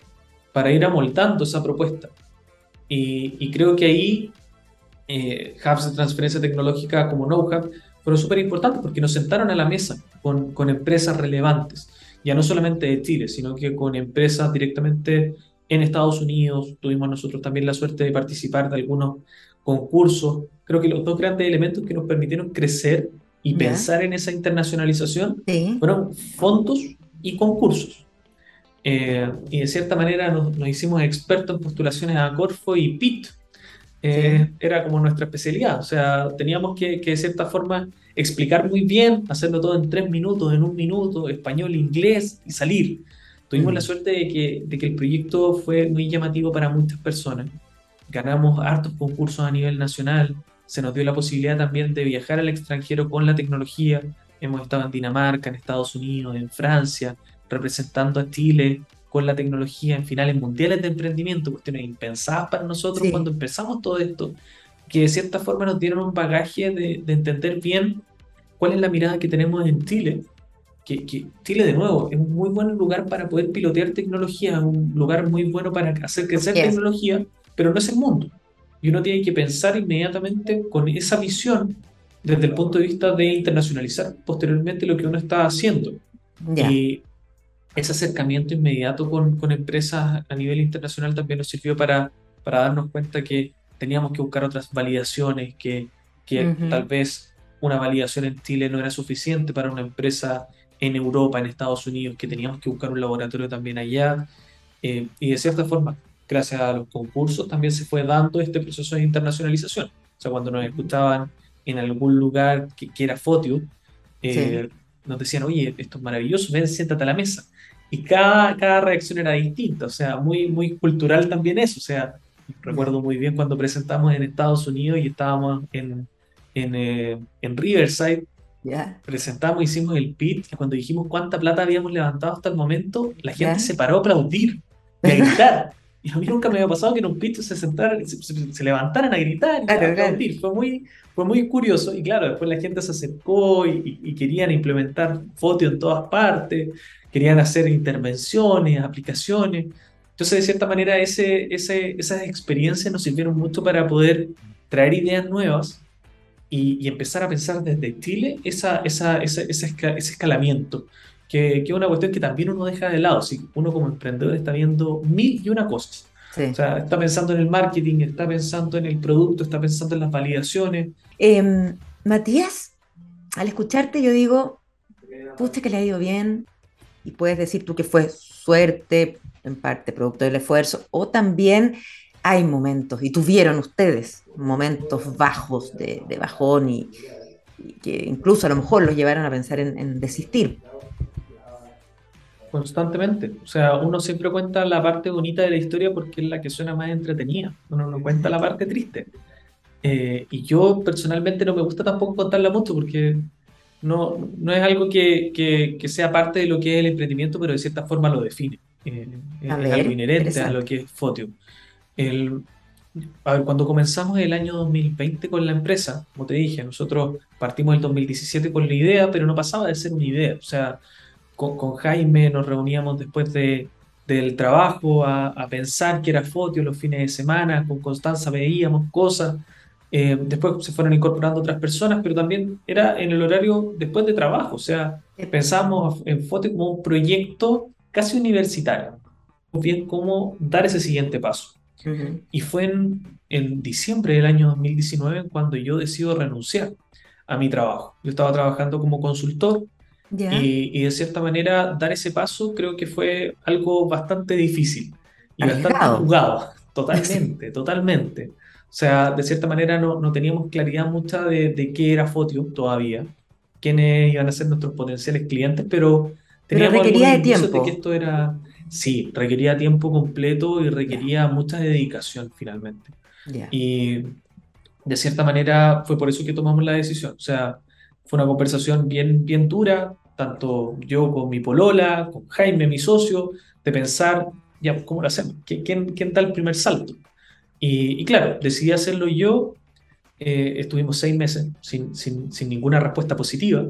para ir amoldando esa propuesta. Y, creo que ahí eh, hubs de transferencia tecnológica como KnowHub fueron súper importantes porque nos sentaron a la mesa con, con, empresas relevantes, ya no solamente de Chile, sino que con empresas directamente en Estados Unidos. Tuvimos nosotros también la suerte de participar de algunos concursos. Creo que los dos grandes elementos que nos permitieron crecer y pensar en esa internacionalización fueron fondos y concursos. Eh, y de cierta manera nos, hicimos expertos en postulaciones a Corfo y PIT. Eh, era como nuestra especialidad, o sea, teníamos que, que, de cierta forma explicar muy bien, hacerlo todo en tres minutos, en un minuto, español, inglés y salir. Tuvimos la suerte de que, de que el proyecto fue muy llamativo para muchas personas ganamos hartos concursos a nivel nacional, se nos dio la posibilidad también de viajar al extranjero con la tecnología. Hemos estado en Dinamarca, en Estados Unidos, en Francia, representando a Chile con la tecnología en finales mundiales de emprendimiento, cuestiones impensadas para nosotros cuando empezamos todo esto, que de cierta forma nos dieron un bagaje de, entender bien cuál es la mirada que tenemos en Chile. Que, que, Chile, de nuevo, es un muy buen lugar para poder pilotear tecnología, un lugar muy bueno para hacer crecer tecnología, pero no es el mundo. Y uno tiene que pensar inmediatamente con esa visión desde el punto de vista de internacionalizar posteriormente lo que uno está haciendo. Y ese acercamiento inmediato con, con, empresas a nivel internacional también nos sirvió para, para darnos cuenta que teníamos que buscar otras validaciones, que, que tal vez una validación en Chile no era suficiente para una empresa en Europa, en Estados Unidos, que teníamos que buscar un laboratorio también allá. Eh, y de cierta forma, gracias a los concursos, también se fue dando este proceso de internacionalización. O sea, cuando nos escuchaban en algún lugar que, era Fotio, eh, nos decían, oye, esto es maravilloso, ven, siéntate a la mesa. Y cada, cada reacción era distinta, o sea, muy, muy cultural también eso. O sea, recuerdo muy bien cuando presentamos en Estados Unidos y estábamos en, en, eh, en Riverside, presentamos, hicimos el pitch, y cuando dijimos cuánta plata habíamos levantado hasta el momento, la gente se paró a aplaudir, a gritar. [laughs] Y a mí nunca me había pasado que en un pitch se sentaran, se, se, levantaran a gritar y a Fue muy, fue muy curioso. Y claro, después la gente se acercó y, querían implementar fotos en todas partes, querían hacer intervenciones, aplicaciones. Entonces, de cierta manera, ese, ese, esas experiencias nos sirvieron mucho para poder traer ideas nuevas y, empezar a pensar desde Chile esa, esa, esa, ese escalamiento que, es una cuestión que también uno deja de lado. Si uno como emprendedor está viendo mil y una cosas. O sea, está pensando en el marketing, está pensando en el producto, está pensando en las validaciones. Em, Matías, al escucharte yo digo, pucha que le ha ido bien, y puedes decir tú que fue suerte, en parte producto del esfuerzo, o también hay momentos, y tuvieron ustedes momentos bajos de, bajón y, que incluso a lo mejor los llevaron a pensar en desistir constantemente. O sea, uno siempre cuenta la parte bonita de la historia porque es la que suena más entretenida. Uno no cuenta la parte triste. Eh, y yo personalmente no me gusta tampoco contarla mucho porque no, no es algo que, que, sea parte de lo que es el emprendimiento, pero de cierta forma lo define. Eh, es algo inherente a lo que es Fotio. El, a ver, cuando comenzamos el año 2020 con la empresa, como te dije, nosotros partimos el 2017 con la idea, pero no pasaba de ser una idea. O sea, con, con Jaime nos reuníamos después de, del trabajo a, a, pensar que era Fotio los fines de semana, con Constanza veíamos cosas. Eh, después se fueron incorporando otras personas, pero también era en el horario después de trabajo. O sea, pensamos en Fotio como un proyecto casi universitario. Bien, cómo dar ese siguiente paso. Y fue en, en, diciembre del año 2019 cuando yo decido renunciar a mi trabajo. Yo estaba trabajando como consultor y, y, de cierta manera dar ese paso creo que fue algo bastante difícil y bastante jugado. [laughs] Totalmente, totalmente. O sea, de cierta manera no, no teníamos claridad mucha de, de, qué era Fotio todavía, quiénes iban a ser nuestros potenciales clientes, pero teníamos pero requería de tiempo. de que esto era Sí, requería tiempo completo y requería mucha dedicación finalmente. Y de cierta manera fue por eso que tomamos la decisión. O sea, fue una conversación bien, bien dura, tanto yo con mi polola, con Jaime, mi socio, de pensar, ya, ¿cómo lo hacemos? ¿Quién, quién da el primer salto? Y, claro, decidí hacerlo yo. Eh, estuvimos seis meses sin, sin, sin ninguna respuesta positiva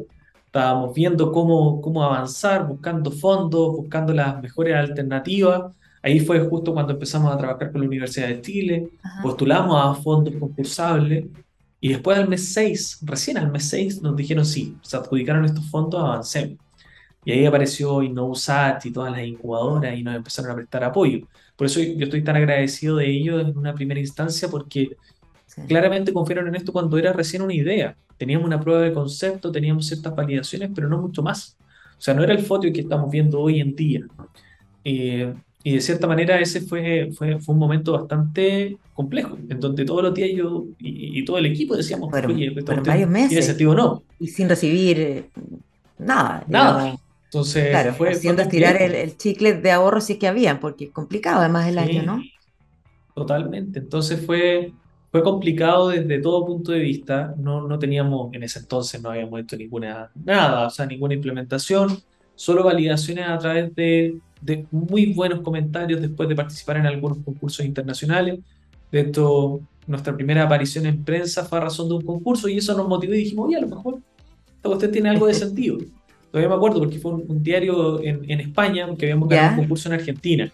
estábamos viendo cómo, cómo avanzar, buscando fondos, buscando las mejores alternativas. Ahí fue justo cuando empezamos a trabajar con la Universidad de Chile, postulamos a fondos concursables y después al mes 6, recién al mes 6, nos dijeron sí, se adjudicaron estos fondos, avancemos. Y ahí apareció InnoSat y todas las incubadoras y nos empezaron a prestar apoyo. Por eso yo estoy tan agradecido de ellos en una primera instancia porque claramente confiaron en esto cuando era recién una idea teníamos una prueba de concepto, teníamos ciertas validaciones, pero no mucho más. O sea, no era el foto que estamos viendo hoy en día. Eh, y de cierta manera ese fue, fue, fue, un momento bastante complejo, en donde todos los días yo y, todo el equipo decíamos, oye, varios meses. ¿tiene sentido o no? Y sin recibir eh, nada. Nada. Entonces, claro, fue, haciendo estirar el, chicle de ahorro sí que había, porque es complicado además el año, ¿no? Totalmente. Entonces fue, fue complicado desde todo punto de vista. No, no teníamos, en ese entonces no habíamos hecho ninguna, nada, o sea, ninguna implementación, solo validaciones a través de, de muy buenos comentarios después de participar en algunos concursos internacionales. De esto, nuestra primera aparición en prensa fue a razón de un concurso y eso nos motivó y dijimos, oye, a lo mejor usted tiene algo de [laughs] sentido. Todavía me acuerdo porque fue un, diario en, en, España, que habíamos ganado un concurso en Argentina.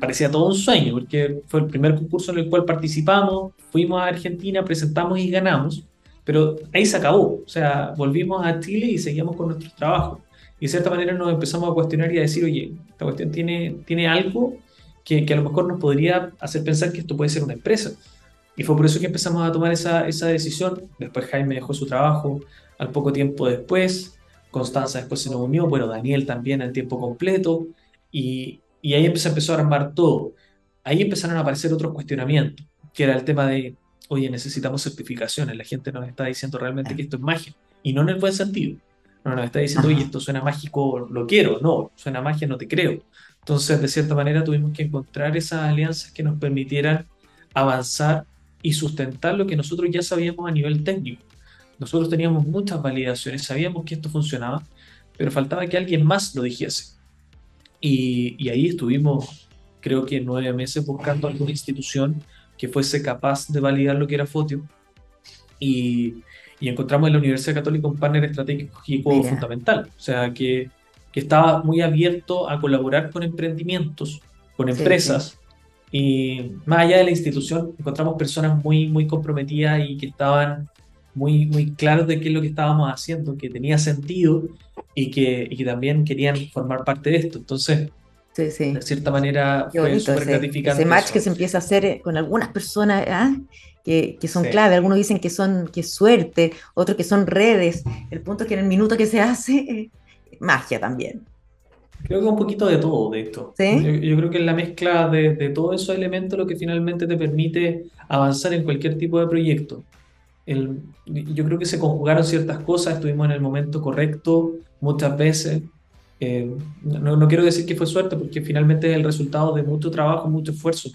Parecía todo un sueño, porque fue el primer concurso en el cual participamos, fuimos a Argentina, presentamos y ganamos, pero ahí se acabó. O sea, volvimos a Chile y seguíamos con nuestros trabajos. Y de cierta manera nos empezamos a cuestionar y a decir, oye, esta cuestión tiene, tiene algo que, que a lo mejor nos podría hacer pensar que esto puede ser una empresa. Y fue por eso que empezamos a tomar esa, esa decisión. Después Jaime dejó su trabajo al poco tiempo después. Constanza después se nos unió, bueno, Daniel también al tiempo completo. Y, y ahí se empezó a armar todo. Ahí empezaron a aparecer otros cuestionamientos, que era el tema de, oye, necesitamos certificaciones. La gente nos está diciendo realmente que esto es magia. Y no en el buen sentido. No nos está diciendo, oye, esto suena mágico, lo quiero. No, suena magia, no te creo. Entonces, de cierta manera, tuvimos que encontrar esas alianzas que nos permitieran avanzar y sustentar lo que nosotros ya sabíamos a nivel técnico. Nosotros teníamos muchas validaciones, sabíamos que esto funcionaba, pero faltaba que alguien más lo dijese. Y, ahí estuvimos, creo que nueve meses buscando alguna institución que fuese capaz de validar lo que era Fotio. Y, y encontramos en la Universidad Católica un partner estratégico fundamental, o sea, que, que, estaba muy abierto a colaborar con emprendimientos, con empresas. Y más allá de la institución, encontramos personas muy, muy comprometidas y que estaban muy, muy claros de qué es lo que estábamos haciendo, que tenía sentido y que, y que también querían formar parte de esto. Entonces, sí, sí. de cierta manera, fue súper gratificante. Ese match que se empieza a hacer eh, con algunas personas ¿ah? Que, que, son clave. Algunos dicen que son que suerte, otros que son redes. El punto es que en el minuto que se hace, [laughs] magia también. Creo que un poquito de todo de esto. ¿Sí? Yo, yo, creo que es la mezcla de, de todos esos elementos lo que finalmente te permite avanzar en cualquier tipo de proyecto yo creo que se conjugaron ciertas cosas, estuvimos en el momento correcto muchas veces. Eh, no, no, quiero decir que fue suerte, porque finalmente es el resultado de mucho trabajo, mucho esfuerzo,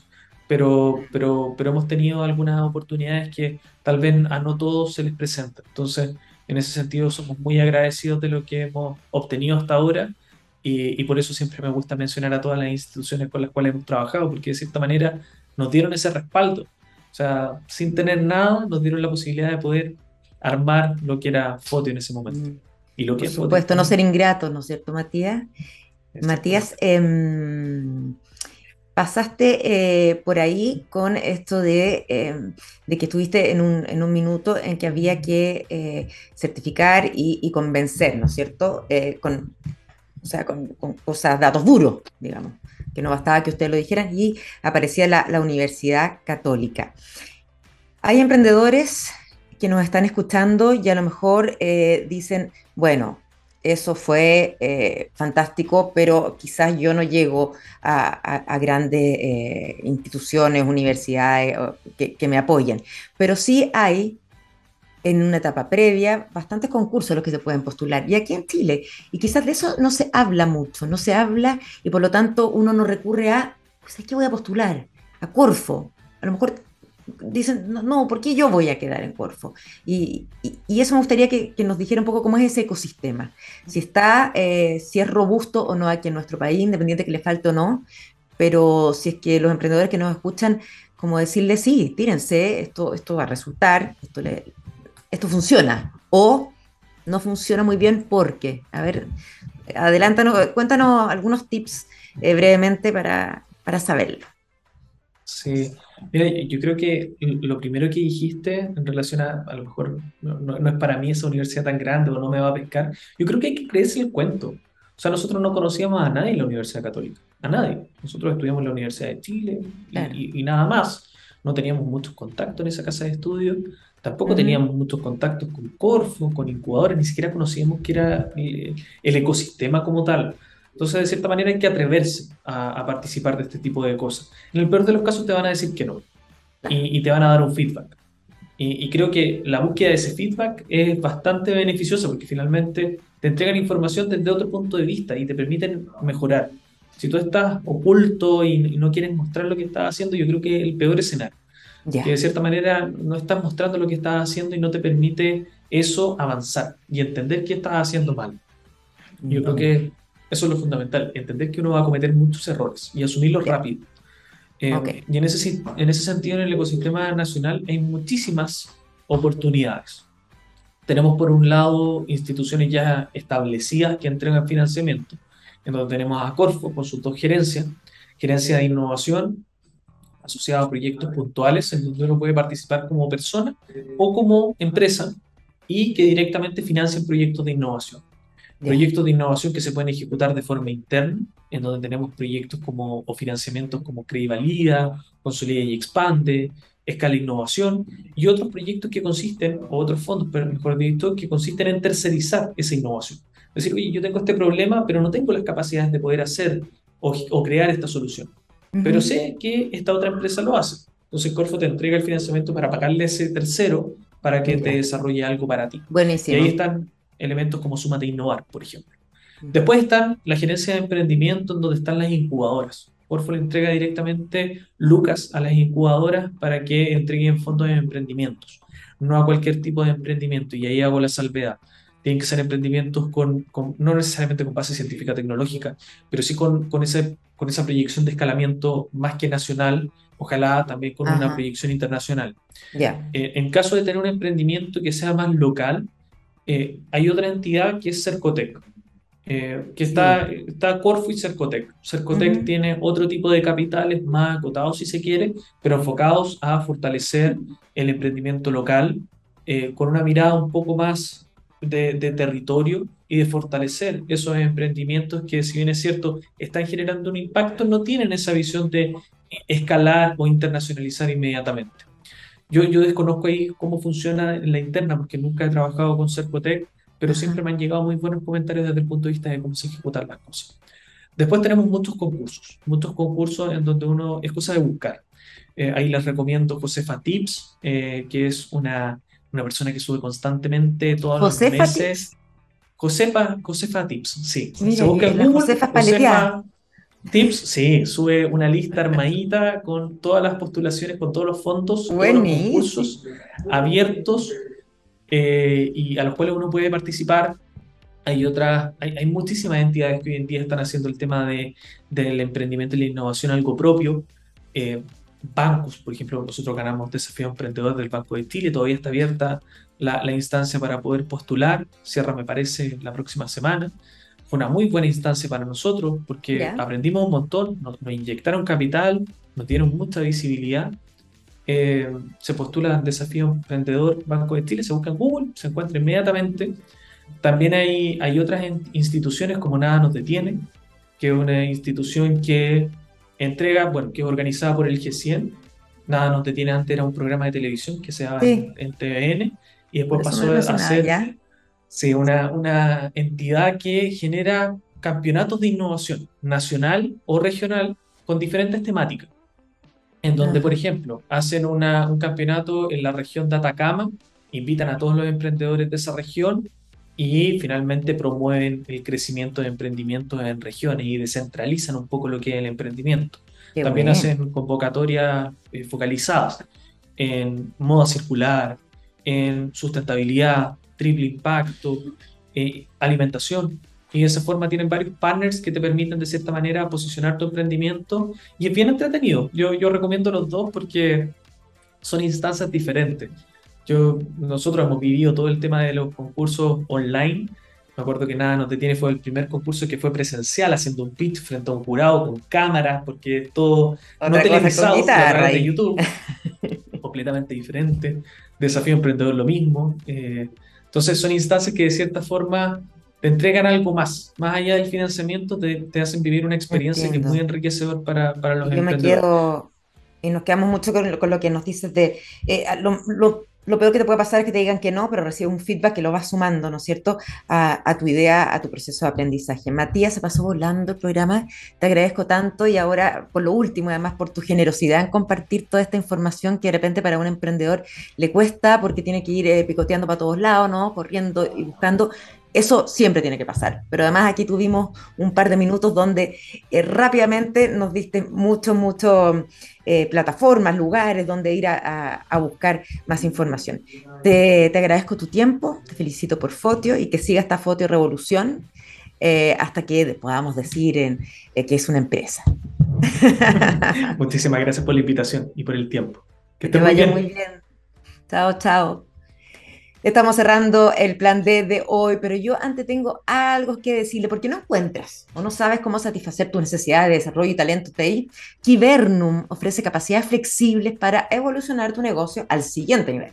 pero, pero, pero hemos tenido algunas oportunidades que tal vez a no todos se les presenta. Entonces, En ese sentido, somos muy agradecidos de lo que hemos obtenido hasta ahora y, y, por eso siempre me gusta mencionar a todas las instituciones con las cuales hemos trabajado, porque de cierta manera nos dieron ese respaldo. O sea, sin tener nada, nos dieron la posibilidad de poder armar lo que era foto en ese momento. Mm. Y lo que por supuesto, no ser ingrato, ¿no es cierto, Matías? Matías, eh, pasaste eh, por ahí con esto de, em, de que estuviste en un, en un, minuto en que había que eh, certificar y, y, convencer, ¿no es cierto? Eh, con, o sea, con, cosas, datos duros, digamos, que no bastaba que ustedes lo dijeran, y aparecía la, la Universidad Católica. Hay emprendedores que nos están escuchando y a lo mejor dicen, bueno, eso fue eh, fantástico, pero quizás yo no llego a, grandes eh, instituciones, universidades que, me apoyen. Pero sí hay en una etapa previa bastantes concursos a los que se pueden postular. Y aquí en Chile, y quizás de eso no se habla mucho, no se habla y por lo tanto uno no recurre a, pues es que voy a postular, a Corfo. A lo mejor dicen, no, no, ¿por qué yo voy a quedar en Corfo? Y, y, eso me gustaría que, nos dijera un poco cómo es ese ecosistema, si está, eh, si es robusto o no aquí en nuestro país, independiente que le falte o no, pero si es que los emprendedores que nos escuchan, como decirle, sí, tírense, esto, esto va a resultar, esto, esto funciona, o no funciona muy bien porque, a ver, adelántanos, cuéntanos algunos tips eh, brevemente para, para saberlo. Sí, Mira, yo creo que lo primero que dijiste en relación a, a lo mejor no, no, es para mí esa universidad tan grande o no me va a pescar, yo creo que hay que creerse el cuento. O sea, nosotros no conocíamos a nadie en la Universidad Católica, a nadie. Nosotros estudiamos en la Universidad de Chile y, y, nada más. No teníamos muchos contactos en esa casa de estudios, tampoco teníamos muchos contactos con Corfo, con incubadores, ni siquiera conocíamos qué era el, el ecosistema como tal. Entonces, de cierta manera, hay que atreverse a, participar de este tipo de cosas. En el peor de los casos, te van a decir que no y, te van a dar un feedback. Y, creo que la búsqueda de ese feedback es bastante beneficiosa porque finalmente te entregan información desde otro punto de vista y te permiten mejorar. Si tú estás oculto y, no quieres mostrar lo que estás haciendo, yo creo que es el peor escenario. Que de cierta manera no estás mostrando lo que estás haciendo y no te permite eso avanzar y entender qué estás haciendo mal. Yo creo que eso es lo fundamental, entender que uno va a cometer muchos errores y asumirlos rápido. Eh, y en ese, en ese sentido, en el ecosistema nacional hay muchísimas oportunidades. Tenemos por un lado instituciones ya establecidas que entregan financiamiento, en donde tenemos a Corfo con sus dos gerencias, gerencia de innovación asociada a proyectos puntuales en donde uno puede participar como persona o como empresa y que directamente financian proyectos de innovación. Proyectos de innovación que se pueden ejecutar de forma interna, en donde tenemos proyectos como, o financiamientos como Credivalida, Consolida y Expande, Escala Innovación, y otros proyectos que consisten, o otros fondos, pero mejor dicho, que consisten en tercerizar esa innovación. Es decir, oye, yo tengo este problema, pero no tengo las capacidades de poder hacer o, o crear esta solución. Pero sé que esta otra empresa lo hace. Entonces Corfo te entrega el financiamiento para pagarle a ese tercero para que te desarrolle algo para ti. Buenísimo. Y ahí están elementos como Súmate Innovar, por ejemplo. Después están la gerencia de emprendimiento, en donde están las incubadoras. Porfo le entrega directamente Lucas a las incubadoras para que entreguen fondos de emprendimientos, no a cualquier tipo de emprendimiento. Y ahí hago la salvedad. Tienen que ser emprendimientos con, con no necesariamente con base científica tecnológica, pero sí con, con, ese, con esa proyección de escalamiento más que nacional, ojalá también con una proyección internacional. Yeah. Eh, en caso de tener un emprendimiento que sea más local, eh, hay otra entidad que es Cercotec, eh, que está, está Corfo y Cercotec. Cercotec tiene otro tipo de capitales más acotados, si se quiere, pero enfocados a fortalecer el emprendimiento local eh, con una mirada un poco más de, de, territorio y de fortalecer esos emprendimientos que, si bien es cierto, están generando un impacto, no tienen esa visión de escalar o internacionalizar inmediatamente. Yo, yo desconozco ahí cómo funciona en la interna, porque nunca he trabajado con Cercotec, pero siempre me han llegado muy buenos comentarios desde el punto de vista de cómo se ejecutan las cosas. Después tenemos muchos concursos, muchos concursos en donde uno es cosa de buscar. Eh, ahí les recomiendo Josefa Tips, eh, que es una, una persona que sube constantemente todos los meses. Josefa, Josefa Tips, sí. se busca en Google, Josefa Tips, sí, sube una lista armadita con todas las postulaciones, con todos los fondos, todos los concursos abiertos eh, y a los cuales uno puede participar. Hay otras, hay, hay, muchísimas entidades que hoy en día están haciendo el tema de, del emprendimiento y la innovación algo propio. Eh, bancos, por ejemplo, nosotros ganamos Desafío Emprendedor del Banco de Chile, todavía está abierta la, la instancia para poder postular, cierra me parece la próxima semana. Fue una muy buena instancia para nosotros porque aprendimos un montón, nos, nos, inyectaron capital, nos dieron mucha visibilidad. Eh, se postula Desafío Emprendedor Banco de Chile, se busca en Google, se encuentra inmediatamente. También hay, hay otras instituciones como Nada nos detiene, que es una institución que entrega, bueno, que es organizada por el G100. Nada nos detiene antes, era un programa de televisión que se daba en, TVN y después pasó a ser sí, una, una entidad que genera campeonatos de innovación nacional o regional con diferentes temáticas. En donde, por ejemplo, hacen una, un campeonato en la región de Atacama, invitan a todos los emprendedores de esa región y finalmente promueven el crecimiento de emprendimientos en regiones y descentralizan un poco lo que es el emprendimiento. También hacen convocatorias eh, focalizadas en moda circular, en sustentabilidad, triple impacto, eh, alimentación. Y de esa forma tienen varios partners que te permiten de cierta manera posicionar tu emprendimiento y es bien entretenido. Yo, yo recomiendo los dos porque son instancias diferentes. Yo, nosotros hemos vivido todo el tema de los concursos online. Me acuerdo que nada nos detiene fue el primer concurso que fue presencial, haciendo un pitch frente a un jurado con cámaras, porque todo no televisado a través de YouTube, [laughs] completamente diferente. Desafío emprendedor lo mismo. Eh, entonces son instancias que de cierta forma te entregan algo más, más allá del financiamiento, te, te hacen vivir una experiencia que es muy enriquecedor para, para los emprendedores. Yo me quedo, y nos quedamos mucho con, con, lo que nos dices de eh, lo, lo lo peor que te puede pasar es que te digan que no, pero recibes un feedback que lo vas sumando, ¿no es cierto?, a, tu idea, a tu proceso de aprendizaje. Matías, se pasó volando el programa, te agradezco tanto y ahora, por lo último, además por tu generosidad en compartir toda esta información que de repente para un emprendedor le cuesta porque tiene que ir eh, picoteando para todos lados, ¿no?, corriendo y buscando. Eso siempre tiene que pasar. Pero además aquí tuvimos un par de minutos donde eh, rápidamente nos diste mucho, mucho eh, plataformas, lugares donde ir a, buscar más información. Te, agradezco tu tiempo, te felicito por Fotio y que siga esta Fotio Revolución eh, hasta que podamos decir en, que es una empresa. [laughs] Muchísimas gracias por la invitación y por el tiempo. Que, te vaya muy bien. Chao, chao. Estamos cerrando el plan D de hoy, pero yo antes tengo algo que decirle, porque no encuentras o no sabes cómo satisfacer tus necesidades de desarrollo y talento TI. Kibernum ofrece capacidades flexibles para evolucionar tu negocio al siguiente nivel,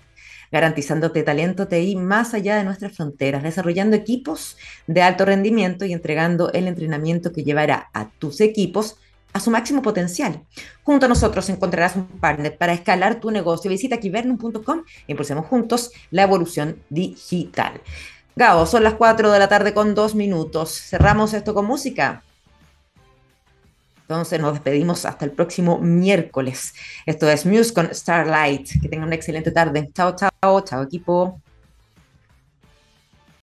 garantizándote talento TI más allá de nuestras fronteras, desarrollando equipos de alto rendimiento y entregando el entrenamiento que llevará a tus equipos a su máximo potencial. Junto a nosotros encontrarás un partner para escalar tu negocio. Visita kibernum.com e impulsemos juntos la evolución digital. Gabo, son las 4 de la tarde con dos minutos. Cerramos esto con música. Entonces nos despedimos hasta el próximo miércoles. Esto es Muse con Starlight. Que tengan una excelente tarde. Chao, chao, chao equipo.